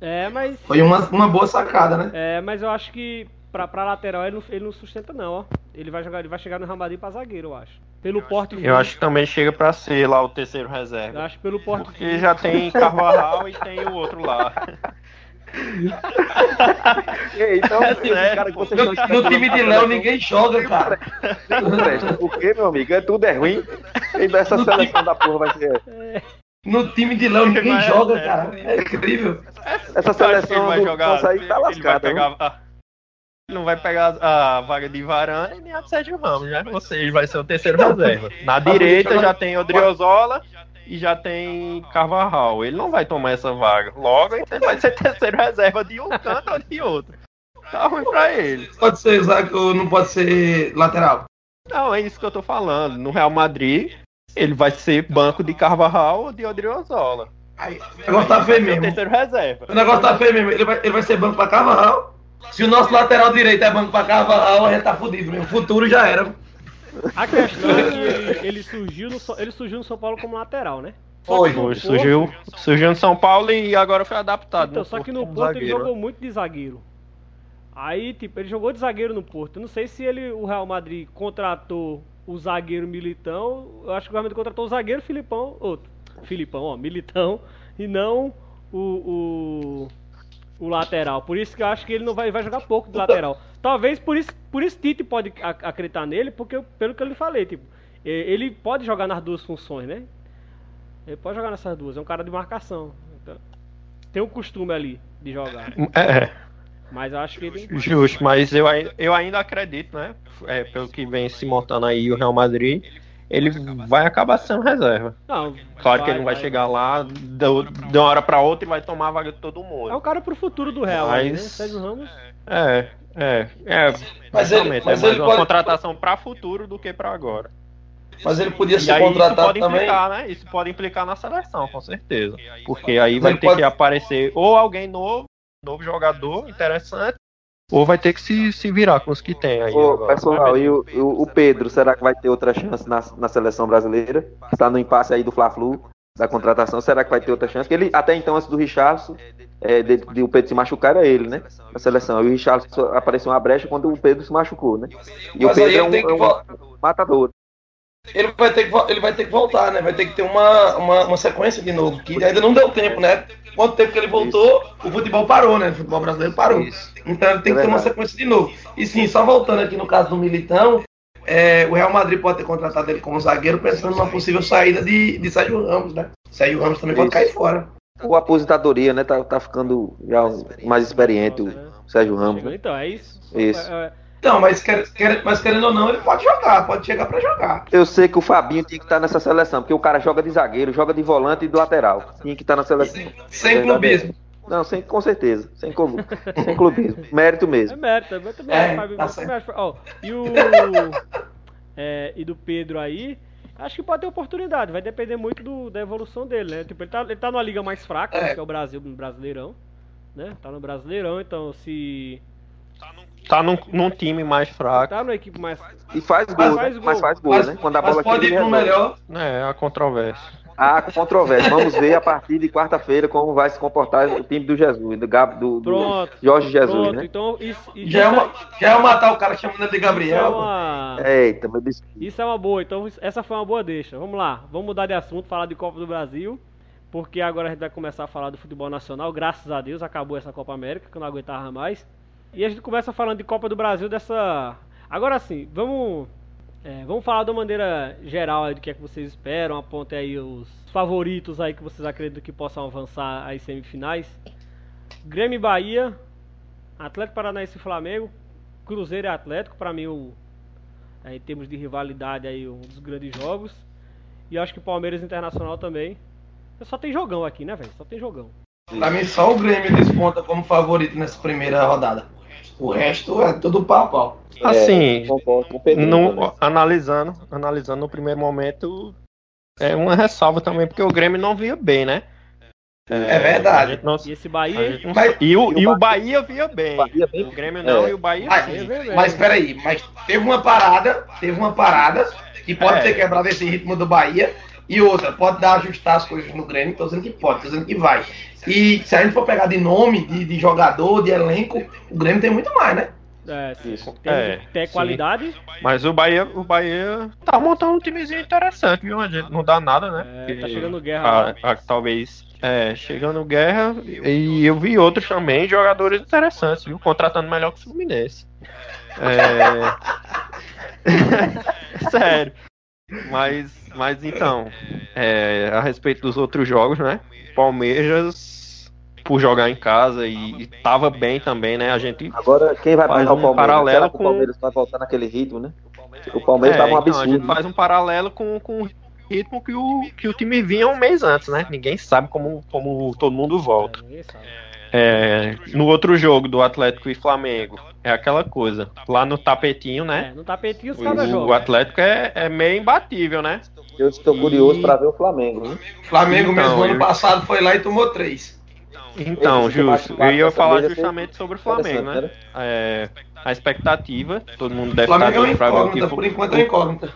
É, mas.
Foi uma, uma boa sacada, né?
É, mas eu acho que pra, pra lateral ele não, ele não sustenta não, ó. Ele vai jogar, ele vai chegar no Madrid pra zagueiro, eu acho. Pelo porte
Eu
físico,
acho que também chega pra ser lá o terceiro
eu
reserva.
acho que pelo porte
Porque já tem Carvajal e tem o outro lá.
Ei, então,
É sério,
cara que
No, no time de Léo ninguém joga, cara.
Por quê, meu amigo? É tudo é ruim. E dessa seleção da porra vai ser.
No time de Léo ninguém
é
joga,
sério.
cara. É incrível.
Essa
que
seleção
vai
do
jogar.
nossa aí tá
vai pegar. Não vai pegar a vaga de Varane nem a de Sérgio Ramos, né? Ou seja, vai ser o terceiro reserva. Na direita já tem Odriozola e já tem Carvajal. Ele não vai tomar essa vaga. Logo, então ele vai ser terceiro reserva de um canto ou de outro. Tá ruim pra ele.
Pode ser zague ou não pode ser lateral.
Não, é isso que eu tô falando. No Real Madrid, ele vai ser banco de Carvajal ou de Odriozola.
Aí, o negócio tá feio
ser o
mesmo.
terceiro reserva.
O negócio tá feio mesmo. Ele vai, ele vai ser banco pra Carvajal. Se o nosso lateral direito é banco pra Carvajal, a gente tá fudido mesmo. O futuro já era.
A questão é que ele, ele surgiu no, São- ele surgiu no São Paulo como lateral, né?
Foi,
que no
Foi, surgiu, surgiu no São Paulo e agora foi adaptado.
Então,
no
só que
Porto
no
como
Porto ele
zagueiro.
jogou muito de zagueiro. Aí, tipo, ele jogou de zagueiro no Porto. Eu não sei se ele, o Real Madrid contratou o zagueiro Militão. Eu acho que o Real Madrid contratou o zagueiro Filipão. Outro. Filipão, ó, Militão. E não o, o, o lateral. Por isso que eu acho que ele não vai, vai jogar pouco de lateral. Talvez por isso, por isso Tite pode ac- acreditar nele, porque eu- pelo que eu lhe falei, tipo, ele pode jogar nas duas funções, né? Ele pode jogar nessas duas. É um cara de marcação. Então, tem o costume ali de jogar.
É,
Mas eu acho que ele.
justo, mas eu, eu ainda acredito, né? É, pelo que vem se montando aí o Real Madrid, ele vai acabar sendo reserva.
Não,
Claro que ele não vai, chegar lá de uma hora pra outra e vai tomar a vaga de todo
É um
mundo.
cara pro futuro do Real,
Mas-
aí, né? Sérgio Ramos.
É, é, é.
Mas ele- mas
é mais uma
pode-
contratação pra futuro do que pra agora.
Mas ele podia ser
isso
contratado
pode
também.
implicar, né? Isso pode implicar na seleção, com certeza. Porque aí vai
ele
ter
pode-
que aparecer ou alguém novo, novo jogador interessante, ou vai ter que se, se virar com os que tem aí.
Ô,
agora.
pessoal, e o, o- o Pedro, será que vai ter outra chance na, na seleção brasileira? Está no impasse aí do Fla-Flu, da contratação, será que vai ter outra chance? Porque ele, até então, antes do Richardson, é, de, de o Pedro se machucar, era ele, né? Na seleção. E o Richardson apareceu uma brecha quando o Pedro se machucou, né? E o
Mas
Pedro é um, é um matador.
Ele vai, ter que, ele vai ter que voltar, né? Vai ter que ter uma, uma, uma sequência de novo. Que ainda não deu tempo, né? Quanto tempo que ele voltou, o futebol parou, né? O futebol brasileiro parou.
Isso.
Então ele tem
É
que ter uma sequência de novo. E sim, só voltando aqui no caso do Militão, é, o Real Madrid pode ter contratado ele como zagueiro pensando numa possível saída de, de Sérgio Ramos, né? Sérgio Ramos também pode
Isso.
cair fora.
O aposentadoria, né? Tá, tá ficando já mais experiente o Sérgio Ramos. né?
Então, é isso.
Isso.
É, é,
Então, mas, quer, quer- mas querendo ou não, ele pode jogar, pode chegar pra jogar.
Eu sei que o Fabinho tinha que estar nessa seleção, porque o cara joga de zagueiro, joga de volante e do lateral. Tinha que estar na seleção.
Sem
Verdade.
clubismo.
Não, sem, com certeza. Sem, clube, sem clubismo. Mérito
é
mesmo.
mérito, eu também
É,
Fábio,
tá
eu também acho. Ó, e o. é, e do Pedro aí. Acho que pode ter oportunidade, vai depender muito do- da evolução dele, né? Tipo, ele tá, ele tá numa liga mais fraca,
É.
que é o Brasil, no Brasileirão. Né? Tá no Brasileirão, então se.
Tá num, num time mais fraco.
Tá numa equipe mais.
E faz
Mas
gol,
faz
né?
gol.
mas faz gol,
Mas,
né? Quando a
mas
bola
pode ir pro
resolve.
melhor.
É, a controvérsia.
Há controvérsia. Vamos ver a partir de quarta-feira como vai se comportar o time do Jesus, do, Gab, do, do
Pronto.
Jorge Jesus,
Pronto,
né?
então isso, isso,
Já é, uma, já é matar o cara chamando ele de
isso é
Gabriel.
uma.
Eita, meu Deus.
Isso é uma boa, então essa foi uma boa deixa. Vamos lá, vamos mudar de assunto, falar de Copa do Brasil, porque agora a gente vai começar a falar do futebol nacional. Graças a Deus acabou essa Copa América, que eu não aguentava mais. E a gente começa falando de Copa do Brasil dessa. Agora sim, vamos. é, vamos falar de uma maneira geral do que é que vocês esperam, apontem aí os favoritos aí que vocês acreditam que possam avançar às semifinais. Grêmio e Bahia, Atlético Paranaense e Flamengo, Cruzeiro e Atlético, para mim o, é, em termos de rivalidade aí um dos grandes jogos. E acho que Palmeiras Internacional também. Só tem jogão aqui, né, velho? Só tem jogão.
Pra mim, só o Grêmio desponta como favorito nessa primeira rodada. O resto é tudo pau pau.
Assim,
É, concordo
no- analisando, analisando no primeiro momento, é uma ressalva também, porque o Grêmio não via bem, né?
É verdade.
a gente não-
E esse
a
Bahia.
não-
Mas-
e, o,
e o
e o
Bahia-
Bahia via bem.
Bahia bem-
O Grêmio não
É.
e o Bahia
Mas,
via bem.
mas peraí, mas teve uma parada, teve uma parada que pode
É.
ter quebrado esse ritmo do Bahia, E outra, pode dar ajustar as coisas no Grêmio, tô dizendo que pode, tô dizendo que vai. E se a gente for pegar de nome, de, de jogador, de elenco, o Grêmio tem muito mais, né?
É, sim.
Isso.
Tem,
É,
tem
sim.
qualidade.
Mas o Bahia, o Bahia tá montando um timezinho interessante, viu? Não dá nada, né?
É, tá chegando guerra.
a- a- talvez é, chegando guerra e eu vi outros também, jogadores interessantes, viu? Contratando melhor que o Fluminense. É... Sério. Mas, mas então, é, a respeito dos outros jogos, né? Palmeiras, por jogar em casa e, e tava bem também, né? A gente
Agora, quem vai
Faz
pegar
um
o Palmeiras?
paralelo
Será
com-
o Palmeiras vai voltar naquele ritmo, né? O Palmeiras
É,
tava um
então, a gente
absurdo.
faz um paralelo com, com o ritmo que o, que o time vinha um mês antes, né? Ninguém sabe como, como todo mundo volta.
É.
É, no outro jogo do Atlético e Flamengo, é aquela coisa. Lá no tapetinho,
É,
né?
no tapetinho os caras
O, o
jogam.
Atlético é, é meio imbatível, né?
Eu estou curioso para ver o Flamengo, né?
Flamengo
Então,
mesmo ano
eu-
passado foi lá e tomou três.
Então, justo. Eu ia falar
mesa
justamente sobre o Flamengo,
interessante,
né? É, a expectativa, todo mundo deve estar
é
pra ver o que
por enquanto é incógnita.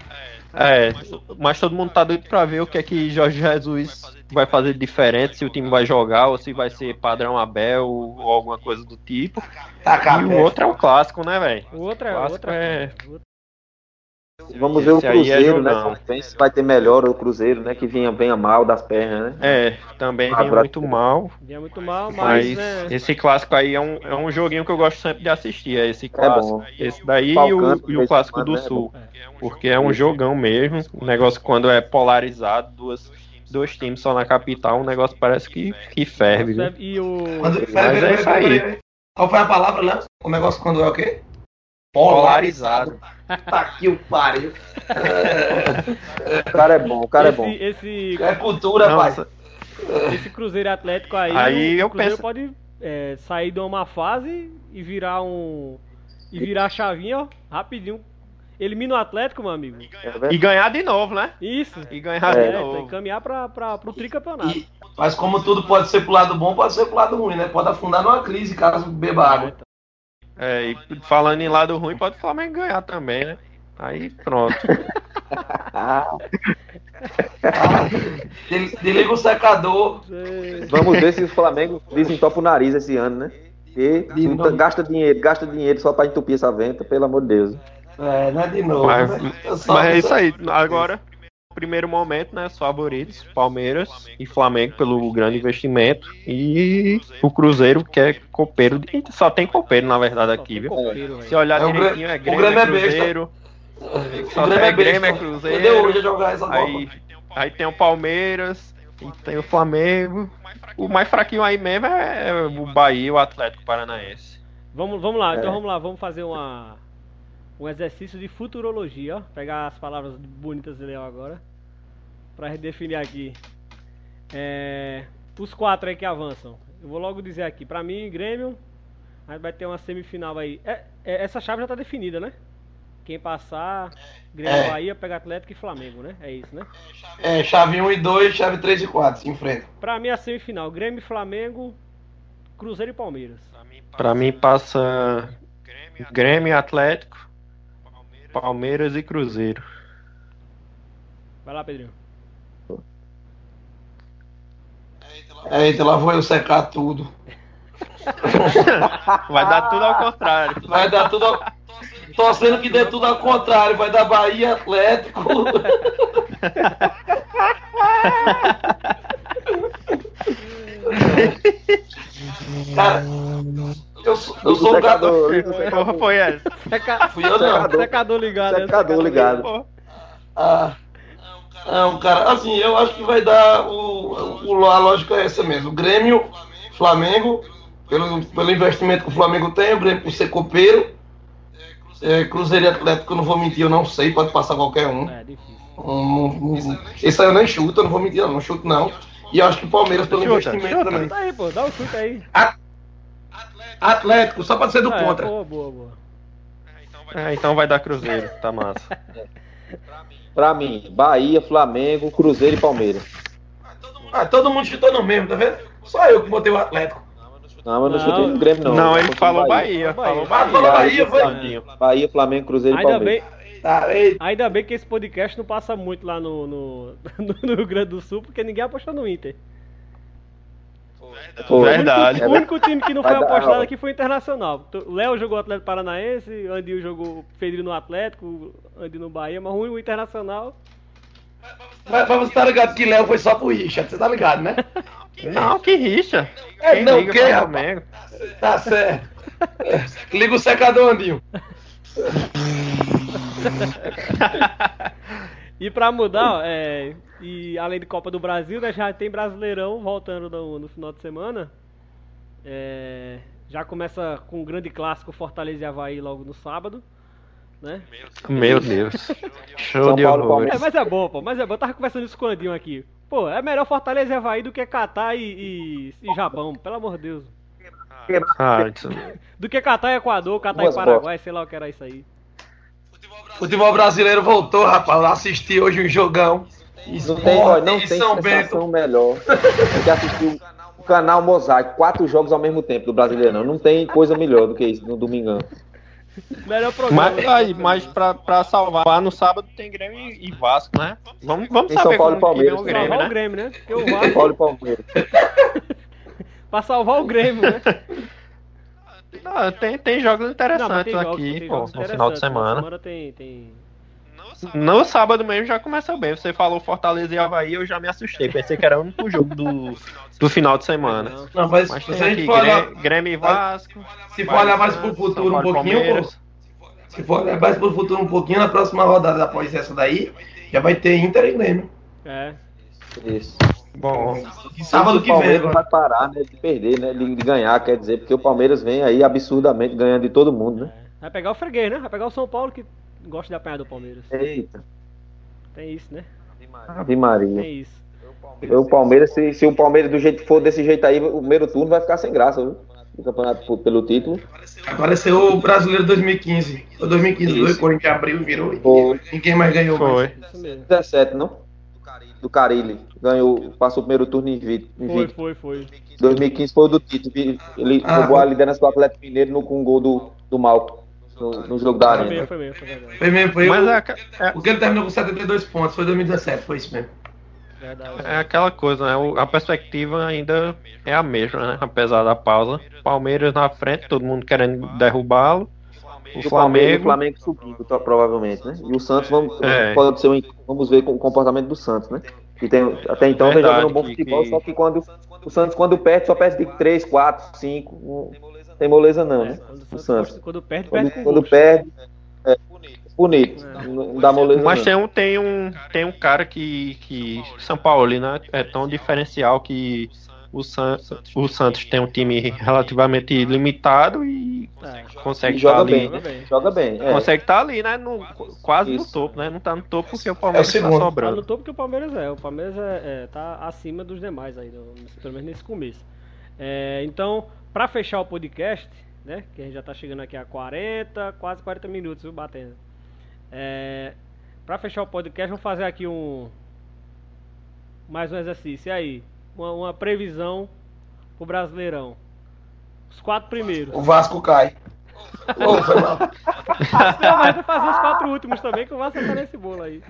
É, mas todo mundo tá doido pra ver o que é que Jorge Jesus vai fazer de diferente, se o time vai jogar ou se vai ser padrão Abel ou alguma coisa do tipo.
Tá
E o outro é um clássico, né, velho?
O outro é.
Clássico
Outra,
é-
outra-
Vamos ver o
é
Cruzeiro, né?
jogão.
Vem se vai ter melhor o Cruzeiro, né? Que vinha bem a mal das pernas, né?
É, também
Ah, pra-
muito mal,
Vinha muito mal, mas.
mas
né,
esse clássico aí é um, é um joguinho que eu gosto sempre de assistir, é esse clássico.
bom.
Esse daí e
Falcante,
o, e o clássico do
quando,
Sul,
né?
porque é um jogão mesmo, um negócio quando é polarizado, duas, dois times só na capital, um negócio parece que, que ferve?
E o.
Quando-
Mas é isso aí.
Qual foi a palavra, Léo? O negócio quando é o quê?
Polarizado.
Tá aqui o pariu.
O cara é bom, o cara é
esse,
bom.
esse,
É cultura,
Nossa,
pai.
esse Cruzeiro Atlético aí.
Aí
o
eu
Cruzeiro
penso-
pode é, sair de uma fase e virar um. E virar a chavinha, ó, rapidinho. Elimina o Atlético, meu amigo.
É.
E ganhar de novo, né?
Isso.
E ganhar
É,
de novo.
que caminhar pra, pra, pro tricampeonato.
E- mas como tudo pode ser pro lado bom, pode ser pro lado ruim, né? Pode afundar numa crise caso beba água.
É, e falando em lado ruim, pode o Flamengo ganhar também, né? Aí pronto.
Des- Desliga o secador.
Vamos ver se o Flamengo desentopa o nariz esse ano, né? E gasta dinheiro, gasta dinheiro só pra entupir essa venta, pelo amor de Deus.
É, não é de novo.
Mas,
né?
Mas é isso aí. Agora, primeiro momento, né? Os favoritos, Palmeiras e Flamengo pelo grande investimento. E o Cruzeiro, que é copeiro. Só tem copeiro, na verdade, aqui, viu? Se olhar
É,
direitinho, é
Grêmio- o
Grêmio, é
é.
Cruzeiro.
O
Só
é
Grêmio, é. Cruzeiro.
Cadê hoje a jogar essa
Aí, aí tem o Palmeiras, e tem o Flamengo. O mais fraquinho aí mesmo é o Bahia e o Atlético Paranaense.
Vamos, vamos lá, então
É.
vamos lá, vamos fazer uma, um exercício de futurologia, ó. Pegar as palavras bonitas de Léo agora. Pra definir aqui. É, os quatro aí que avançam. Eu vou logo dizer aqui, pra mim, Grêmio. Aí vai ter uma semifinal aí. É- é- essa chave já tá definida, né? Quem passar, Grêmio,
É.
Bahia, pega Atlético e Flamengo, né? É isso, né?
É, chave 1 e 2, chave 3 e 4, se enfrenta.
Pra mim, a semifinal, Grêmio, Flamengo, Cruzeiro e Palmeiras.
Pra mim passa Grêmio, Atlético, Palmeiras e Cruzeiro.
Vai lá, Pedrinho.
Eita, lá vou eu secar tudo.
Vai dar tudo ao contrário.
Vai dar tudo ao... Torcendo que dê tudo ao contrário. Vai dar Bahia, Atlético. Cara, eu sou, eu sou um cara...
secador,
Porra, foi essa?
Seca...
Fui eu não.
Secador.
Secador ligado.
Secador ligado.
Ah, não, cara, assim, eu acho que vai dar o, o- a lógica é essa mesmo. Grêmio, Flamengo, pelo, pelo investimento que o Flamengo tem, o Grêmio por ser copeiro. É, Cruzeiro e Atlético, eu não vou mentir, eu não sei, pode passar qualquer um.
É, difícil.
Um, um, esse aí eu nem chuto, eu não vou mentir, não, não chuto não. E eu acho que o Palmeiras pelo
Chuta,
investimento
chuta.
também.
Tá aí, pô, dá o chute aí.
Atlético, só pra ser do
É,
contra.
Boa, boa, boa.
É, então vai dar Cruzeiro, tá massa.
Pra mim, Bahia, Flamengo, Cruzeiro e Palmeiras.
Ah, todo mundo chutou no mesmo, tá vendo? Só eu que botei o Atlético.
Não, eu não
Não.
chutei no Grêmio, não.
Não, ele falou
Bahia.
Bahia,
Bahia.
falou
Ah,
Bahia.
falou Bahia, foi?
Fernandinho.
Bahia, Flamengo, Cruzeiro e Palmeiras.
bem,
eita.
Ainda bem que esse podcast não passa muito lá no, no, no Rio Grande do Sul, porque ninguém apostou no Inter.
Pô,
Verdade.
O único time que não foi apostado aqui foi o Internacional. O Léo jogou Atlético Paranaense, o Andinho jogou Pedro no Atlético, o Andi no Bahia, mas ruim o Internacional.
Mas, mas você tá ligado que Léo foi só pro Richard, você tá ligado, né?
Não, que rixa.
É,
Quem
não, que, rapaz? Tá certo. Liga o secador, Andinho.
E pra mudar, ó, é, e além de Copa do Brasil, né, já tem Brasileirão voltando no, no final de semana. É, já começa com um grande clássico Fortaleza e Havaí logo no sábado. Né?
Meu Deus. Show de horrores.
É, mas é bom, pô, mas é bom. Eu tava conversando isso com o Andinho aqui. Pô, é melhor Fortaleza e Havaí do que Catar e, e, e Japão, pelo amor de Deus.
Ah, isso-
Do que Catar e Equador, Catar e Paraguai, sei lá o que era isso aí.
Futebol brasileiro voltou, rapaz. Eu assisti hoje um jogão.
Não tem, ó, não
em
tem
São
sensação
Bento.
melhor do que assistir o canal Mosaico, quatro jogos ao mesmo tempo do Brasileirão. Não tem coisa melhor do que isso no domingão.
Melhor programa.
Mas, aí, mas pra, pra salvar, no sábado tem Grêmio e e Vasco, né? Vamos, vamos saber
São Paulo e
como que vem
Palmeiras,
o
Salvar
Grêmio,
o
né?
Grêmio, né? Porque o Vasco,
Paulo e Palmeiras.
pra salvar o Grêmio, né?
Não, tem, tem jogos
Não,
interessantes
mas tem jogos,
aqui,
tem
pô,
jogos
no final de semana.
Na semana tem, tem...
No sábado mesmo já começa bem. Você falou Fortaleza e Havaí, eu já me assustei. Pensei que era o único jogo do, do final de semana.
Não.
Não, mas,
Mas
se a gente
aqui
for olhar,
Grêmio, e Vasco.
se for olhar mais pro futuro um pouquinho, pô, se for olhar mais pro futuro um pouquinho, na próxima rodada após essa daí, já vai ter Inter e Grêmio.
É.
Isso.
Bom,
E sábado
o
que vem
Palmeiras
agora.
vai parar né, de perder, né? De, ganhar, quer dizer, porque o Palmeiras vem aí absurdamente ganhando de todo mundo, né?
Vai pegar o freguês, né? Vai pegar o São Paulo que gosta de apanhar do Palmeiras.
Eita,
Tem isso, né?
Ave Maria.
Tem isso.
O Palmeiras, se, se o Palmeiras do jeito que for desse jeito aí, o primeiro turno vai ficar sem graça, viu? O campeonato pelo título.
Apareceu o Brasileiro 2015. Foi 2015,
Isso.
foi Corinthians abriu e virou.
Foi.
Ninguém mais ganhou mais.
foi.
Mesmo.
17, não? Do Carilli. Ganhou, passou o primeiro turno invicto.
Foi, foi, foi.
2015 foi o do Tito. Ele
Ah,
roubou a liderança do Atlético Mineiro no, com um gol do, do Malco. No, no jogo da
Foi mesmo,
Arena.
foi mesmo, foi verdade.
Foi mesmo, foi
Mas
o,
é, é,
porque ele terminou com 72 pontos, foi 2017, foi isso mesmo.
é aquela coisa, né? O- A perspectiva ainda é a mesma, né? Apesar da pausa. Palmeiras na frente, todo mundo querendo derrubá-lo. O
E o
Flamengo.
Flamengo subindo, to- provavelmente, né? E o Santos, vamos,
É.
pode ser um, vamos ver com o comportamento do Santos, né? Que tem, até então vem
Verdade,
jogando um bom
que-
futebol,
que-
só que quando o Santos, quando perde, só perde de 3, 4, 5. Não tem moleza, não, né?
o Santos quando perde,
Quando,
perde
quando perde, é bonito.
É.
Não dá moleza,
Mas
não.
tem um, tem um, tem um cara que, que São Paulo né, é tão diferencial que o, San, o Santos tem um time relativamente limitado e
É,
consegue
E joga bem,
Joga
né?
bem.
Joga bem. é.
Consegue estar ali, né? No, quase
Isso.
no topo, né? Não tá no topo porque o Palmeiras
É o
tá
segundo.
Tá no
sobrando.
topo que o Palmeiras é. O Palmeiras é, é, tá acima dos demais aí, no- pelo menos nesse começo. É, então, pra fechar o podcast, né? Que a gente já tá chegando aqui a 40, quase 40 minutos, viu, batendo. É, pra fechar o podcast, vamos fazer aqui um. Mais um exercício. E aí? Uma, uma previsão pro Brasileirão. Os quatro primeiros.
O Vasco cai. Ô, foi mal.
Não, mas vai fazer os quatro últimos também, que o Vasco tá nesse bolo aí.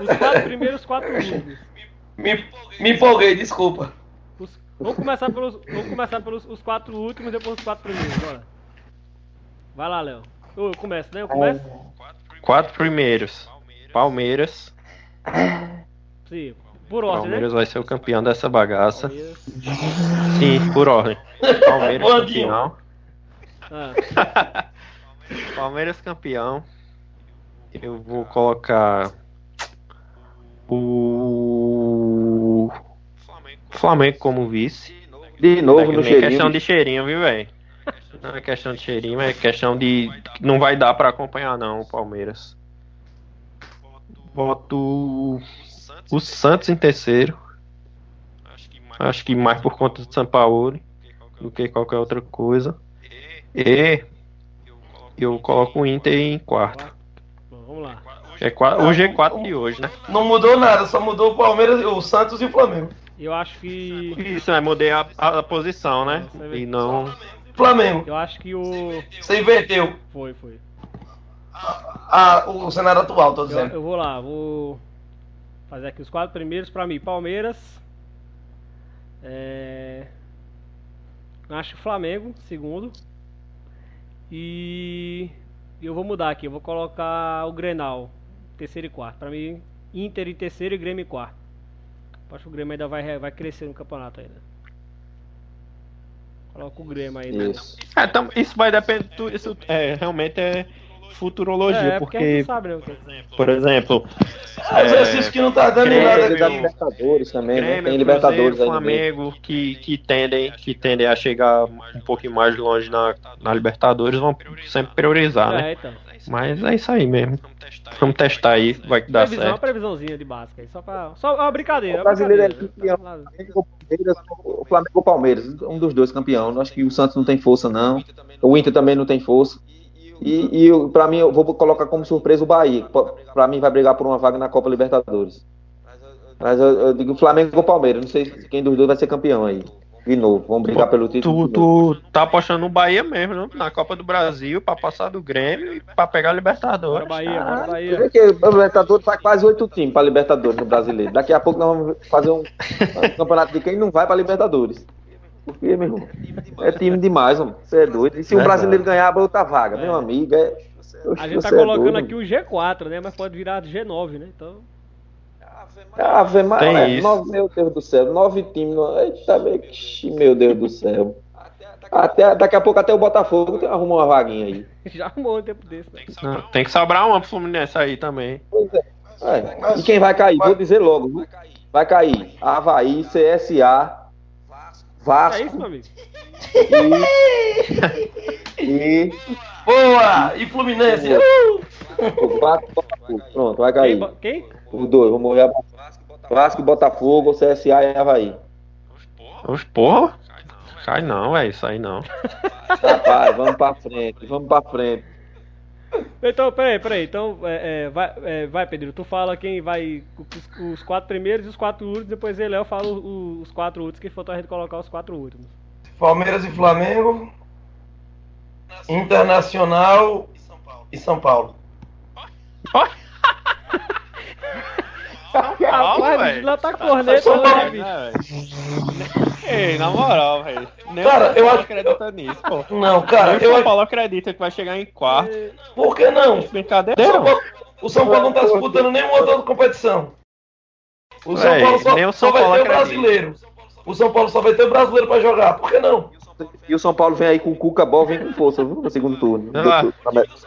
Os quatro primeiros, os quatro últimos.
Me, me empolguei, desculpa.
Os- vamos começar pelos, vamos começar pelos os quatro últimos, depois os quatro primeiros, bora. Vai lá, Léo. Eu começo, né? Eu começo?
Quatro primeiros. Palmeiras.
Sim, por ordem,
Palmeiras
né?
vai ser o campeão dessa bagaça.
Palmeiras.
Sim, por ordem. Palmeiras
Bandinho.
campeão.
Ah,
Palmeiras campeão. Eu vou colocar o Flamengo como vice.
De novo
Não
no
é
cheirinho.
questão de cheirinho, viu, velho? Não é questão de cheirinho, é questão de. Não vai dar pra acompanhar, não, o Palmeiras. Boto o Santos em terceiro. Acho que mais por conta do São Paulo do que qualquer outra coisa. E eu coloco o Inter em quarto.
bom, vamos lá.
É qua- o G4 de hoje, né?
Não mudou nada, só mudou o Palmeiras, o Santos e o Flamengo.
Eu acho que.
Isso, né? Mudei a, a- a posição, né? E não.
Flamengo.
Eu acho que o.
Você inverteu.
Foi, foi.
a- a- o cenário atual, tô
Eu,
dizendo.
eu vou lá, vou fazer aqui os quatro primeiros pra mim. Palmeiras. É... Acho Flamengo, segundo. E eu vou mudar aqui, eu vou colocar o Grenal, terceiro e quarto. Pra mim, Inter em terceiro e Grêmio em quarto. Acho que o Grêmio ainda vai, vai crescer no campeonato ainda. Coloca o Grêmio aí. né?
Isso.
É, tam- isso vai depender. Isso é, realmente é futurologia,
É, porque
porque,
sabe, né? o que-
por exemplo,
É, exercício que não tá dando em
Grêmio,
nada
Tem da. Libertadores também, né?
Grêmio,
Tem Libertadores
Cruzeiro. Flamengo, que, que, tendem, que tendem a chegar um pouquinho mais longe na, na Libertadores, vão sempre priorizar, né?
É, então.
Mas é isso aí mesmo. Vamos testar aí, vai que dá
Previsão, uma
certo.
previsãozinha de básica aí, só pra. Só uma brincadeira.
O brasileiro é
brincadeira.
campeão. Flamengo ou Palmeiras, o Flamengo ou Palmeiras, um dos dois campeão. Acho que o Santos não tem força, não. O Inter também não tem força. E, e pra mim, eu vou colocar como surpresa o Bahia. que Pra mim, vai brigar por uma vaga na Copa Libertadores. Mas eu, eu digo Flamengo ou Palmeiras. Não sei quem dos dois vai ser campeão aí. De novo, vamos brigar pelo título.
Tu, tu tá apostando no Bahia mesmo, né? na Copa do Brasil, pra passar do Grêmio e pra pegar a Libertadores.
Bora Bahia, bora
Ah,
Bahia.
Porque o Libertadores faz quase oito times para Libertadores no brasileiro. Daqui a pouco nós vamos fazer um, um campeonato de quem não vai para Libertadores. Porque, meu irmão, é time demais, mano. Você é doido. E se o
Verdade.
brasileiro ganhar a outra vaga, meu amigo, é.
A gente tá
é
colocando
doido,
aqui o G4, né? Mas pode virar G9, né? Então.
Ave
Tem
Maria,
isso.
nove, meu Deus do céu, nove times. Eita, meu Deus do céu. Até, daqui a pouco até o Botafogo tem- arruma uma vaguinha aí.
Já arrumou um tempo desse, né?
não, tem que sobrar uma pro Fluminense aí também.
Pois é. É, E quem vai cair? Vou dizer logo. Vai cair Havaí, CSA,
É
Vasco
isso, meu amigo.
e.
Boa! E Fluminense? Uh!
o Vasco e Botafogo. Pronto, vai cair.
Quem?
Os dois, vou morrer. Vasco, Botafogo, CSA e Havaí.
Os porra? Cai não, é isso aí não.
Rapaz, vamos pra frente, vamos pra frente.
Então, peraí, peraí. Então, é, é, vai, é, vai, Pedro. Tu fala quem vai. Os, os quatro primeiros e os quatro últimos. Depois ele, eu falo o- os quatro últimos. Que faltou a gente colocar os quatro últimos.
Palmeiras e Flamengo. Internacional e São Paulo.
Rapaz,
velho.
lá tá corneta,
São Paulo.
né, bicho?
Ei, na moral, velho. Nem
Cara,
o São
eu acho-
acredita nisso, pô.
Não, cara,
Nem o
eu
São
acho.
Paulo acredita que vai chegar em quarto.
Por que não?
Brincadeira,
O São. Paulo, o São Paulo não tá disputando nenhuma outra competição. O São Paulo só,
o
só
São
vai ter o brasileiro. O São Paulo só vai ter o brasileiro pra jogar. Por que não?
E o São Paulo vem aí com o Cuca Ball, vem com força, viu? No segundo turno.
Ah.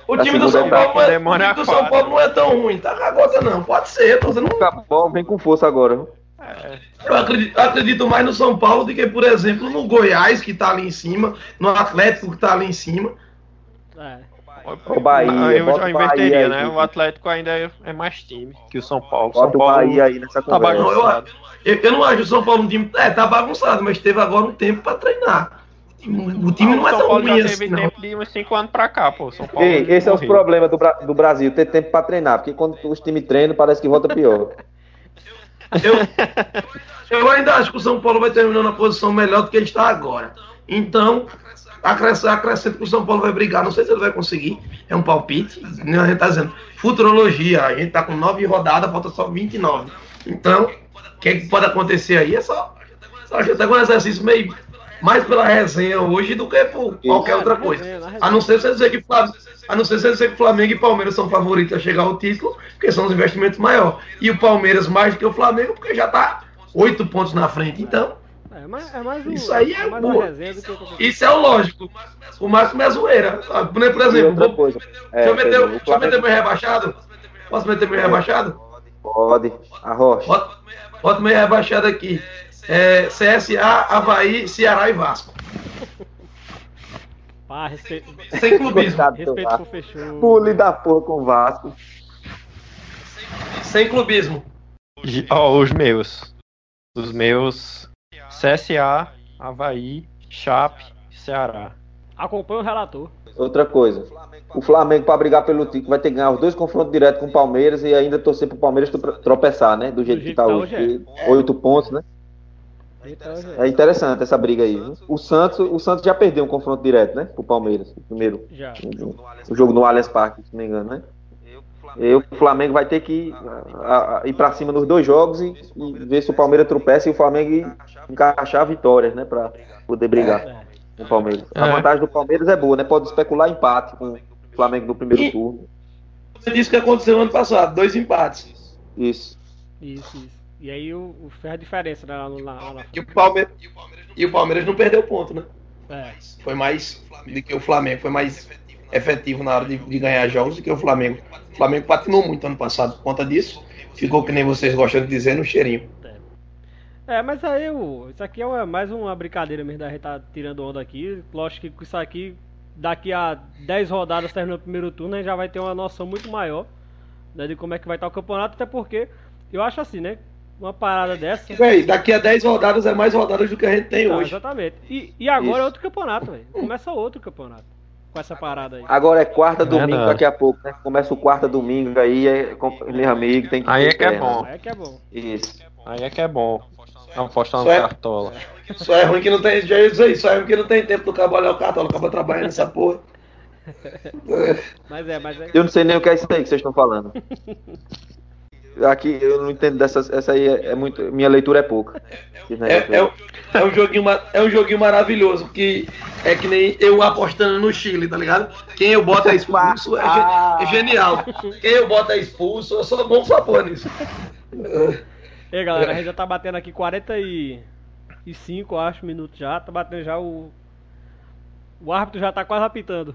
O
Na
time do São Paulo, não é, o time do São. Paulo não é tão ruim. Tá com a gota, não. Pode ser. Tô dizendo,
O Cuca Ball vem com força agora. viu?
eu acredito, acredito mais no São Paulo do que, por exemplo, no Goiás, que tá ali em cima, no Atlético, que tá ali em cima.
É.
O Bahia,
Não, eu
o
inverteria,
Bahia
né?
aí.
O Atlético ainda é, é mais time que o São Paulo. São
Bota o
Paulo
Bahia aí nessa
tá
conversa.
Não, eu, eu, eu não acho o São Paulo um time. É, tá bagunçado, mas teve agora um tempo pra treinar. O time não
o
é
São
tão
Paulo já teve
assim, não.
tempo de uns 5 anos pra cá, pô. São Paulo
Ei, esse é os
morreu.
problemas do, Bra- do Brasil, ter tempo pra treinar, porque quando os times treinam parece que volta pior.
Eu, eu ainda acho que o São Paulo vai terminar na posição melhor do que ele está agora. Então, acrescento, que o São Paulo vai brigar. Não sei se ele vai conseguir. É um palpite. A gente tá dizendo futurologia. A gente tá com nove rodadas, falta só 29. Então, o que, é que pode acontecer aí? É só. só a gente tá com um exercício meio mais pela resenha hoje do que por qualquer
É,
outra coisa. A não ser você dizer que Flam- a não ser você dizer que Flamengo e Palmeiras são favoritos a chegar ao título, porque são os investimentos maiores. E o Palmeiras mais do que o Flamengo, porque já tá oito pontos na frente. Então,
É, é mais um,
Isso aí é
mais
boa. isso é o lógico. O máximo é zoeira. sabe? Por
E
exemplo, vou-
coisa.
deixa, eu
É,
meter,
Pedro,
deixa eu
Flamengo
meter meu rebaixado. Posso meter meu rebaixado?
pode. A Rocha.
Bota, bota meu rebaixado aqui. É, CSA, Havaí, Ceará e Vasco.
Pá, respeito,
Sem clubismo.
Coitado do
respeito pro fechou.
Pule da porra com o Vasco.
Sem clubismo.
Ó, os meus. Os meus. CSA, Havaí, Chape, Ceará.
Acompanha o relator.
Outra coisa. O Flamengo, pra brigar pelo título, vai ter que ganhar os dois confrontos diretos com o Palmeiras e ainda torcer pro Palmeiras tro- tropeçar, né? Do jeito que
jeito
tá
que tá
hoje.
hoje,
porque Oito pontos, né?
Então,
É interessante essa briga aí. viu? O Santos, o Santos já perdeu um confronto direto, né? Pro Palmeiras, o primeiro.
já.
O jogo no Allianz Parque, se não me engano, né? E o Flamengo vai ter que a- a- ir pra cima nos dois jogos e, e ver se o Palmeiras tropeça e o Flamengo encaixar vitórias, né? Pra poder brigar
É.
com o Palmeiras. A
É.
vantagem do Palmeiras é boa, né? Pode especular empate com o Flamengo no primeiro
E-
turno.
Você disse que aconteceu ano passado, dois empates.
Isso.
Isso, isso. E aí o, o fez a diferença né, lá. Lá, lá,
E o Palmeiras, e o Palmeiras não perdeu ponto, né?
é.
Foi mais do que o Flamengo, foi mais efetivo na hora de, de ganhar jogos do que o Flamengo. O Flamengo patinou muito ano passado por conta disso. Ficou que nem vocês gostam de dizer no cheirinho.
É, mas aí o, isso aqui é mais uma brincadeira mesmo da gente tá tirando onda aqui. Lógico que isso aqui, daqui a 10 rodadas terminando o primeiro turno, a gente já vai ter uma noção muito maior né, de como é que vai estar o campeonato, até porque eu acho assim, né? Uma parada dessa.
Véi, daqui a 10 rodadas é mais rodadas do que a gente tem
Não,
hoje.
exatamente. E, e agora é
Isso.
outro campeonato, velho. Começa outro campeonato. Com essa parada aí.
Agora é quarta, domingo,
Verdade.
daqui a pouco, né? Começa o quarta, domingo aí, é, com- meu amigo, tem que
Aí é que é bom.
É que é bom.
Isso.
Aí é que é bom. Apostar no
Só é-
cartola.
Só é ruim que não tem. Já ia dizer isso, só é ruim que não tem tempo do cabo olhar o cartão, acaba trabalhando nessa porra. É,
Mas é, mas é.
Eu não sei nem o que é isso aí que vocês estão falando. Aqui eu não entendo dessas. Essa aí é, é muito. Minha leitura é pouca.
É, é,
aí.
um- é um joguinho, é um joguinho maravilhoso, que é que nem eu apostando no Chile, tá ligado? Quem eu boto é expulso é, é genial. Quem eu boto é expulso, eu sou bom pôr nisso.
E aí, galera, a gente já tá batendo aqui 45, acho, minutos já. Tá batendo já o. O árbitro já tá quase apitando.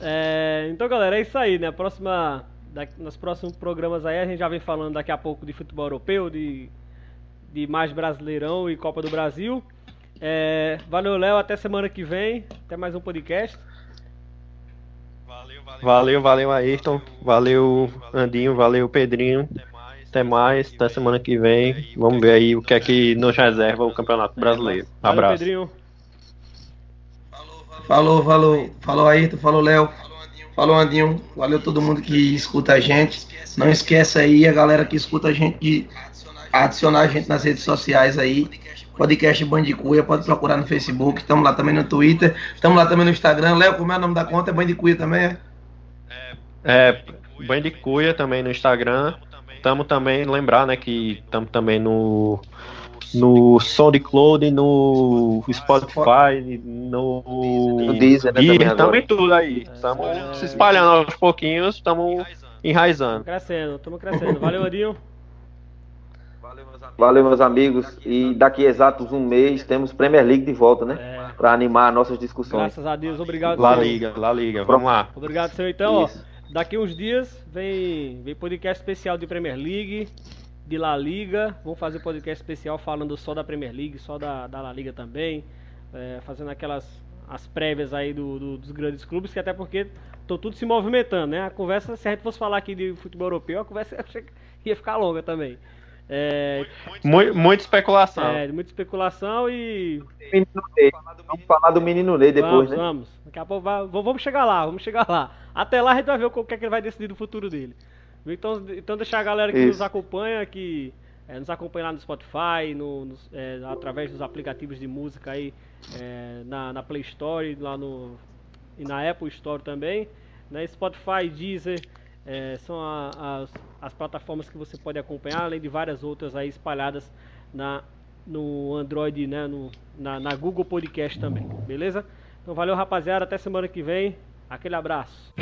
É, então, galera, é isso aí, né? A próxima. Da- nos próximos programas aí a gente já vem falando daqui a pouco de futebol europeu, de, de mais Brasileirão e Copa do Brasil. É, valeu, Léo. Até semana que vem. Até mais um podcast.
Valeu, valeu, Ayrton. Valeu, Andinho. Valeu, Pedrinho. Até mais. Até semana que vem. Vamos ver aí o que é que nos reserva o Campeonato Brasileiro.
Valeu,
Abraço.
Pedrinho.
Falou, falou, falou Ayrton, falou Léo, falou Andinho, valeu todo mundo que escuta a gente. Não esqueça aí a galera que escuta a gente de adicionar a gente nas redes sociais aí. Podcast Bandicuia, pode procurar no Facebook, estamos lá também no Twitter, estamos lá também no Instagram. Léo, como é o nome da conta? É Bandicuia também, é?
É, Bandicuia também no Instagram. Tamo também, lembrar, né, que estamos também no no SoundCloud, no Spotify, no,
No Deezer, né, também agora.
tamo em tudo aí. Estamos se espalhando aos pouquinhos, estamos enraizando.
Crescendo, estamos crescendo. Valeu, Andinho.
Valeu, meus amigos. E daqui a exatos um mês temos Premier League de volta, né?
É,
Pra animar nossas discussões.
graças a Deus, obrigado.
La
senhor.
Liga, La Liga, vamos lá.
Obrigado, senhor. Então, ó,
Isso.
daqui uns dias vem, vem podcast especial de Premier League, de La Liga. Vamos fazer podcast especial falando só da Premier League, só da, da La Liga também. é, fazendo aquelas as prévias aí do- do- dos grandes clubes, que até porque estão tudo se movimentando, né? A conversa, se a gente fosse falar aqui de futebol europeu, a conversa ia ficar longa também. É,
Mu- muita especulação.
é, muita especulação e
Menino. Vamos falar do menino Ney depois,
vamos,
né?
vamos. Daqui a pouco vai- vamos chegar lá, vamos chegar lá. Até lá a gente vai ver o que é que ele vai decidir do futuro dele. Então, então deixar a galera que
Isso.
nos acompanha, que é, nos acompanha lá no Spotify, no, nos- é, através dos aplicativos de música aí, é, na, na Play Store, lá no, e na Apple Store também. Né? Spotify, Deezer, são a- as, as plataformas que você pode acompanhar, além de várias outras aí espalhadas na, no Android, né? no, na, na Google Podcast também, beleza? Então valeu rapaziada, até semana que vem, aquele abraço.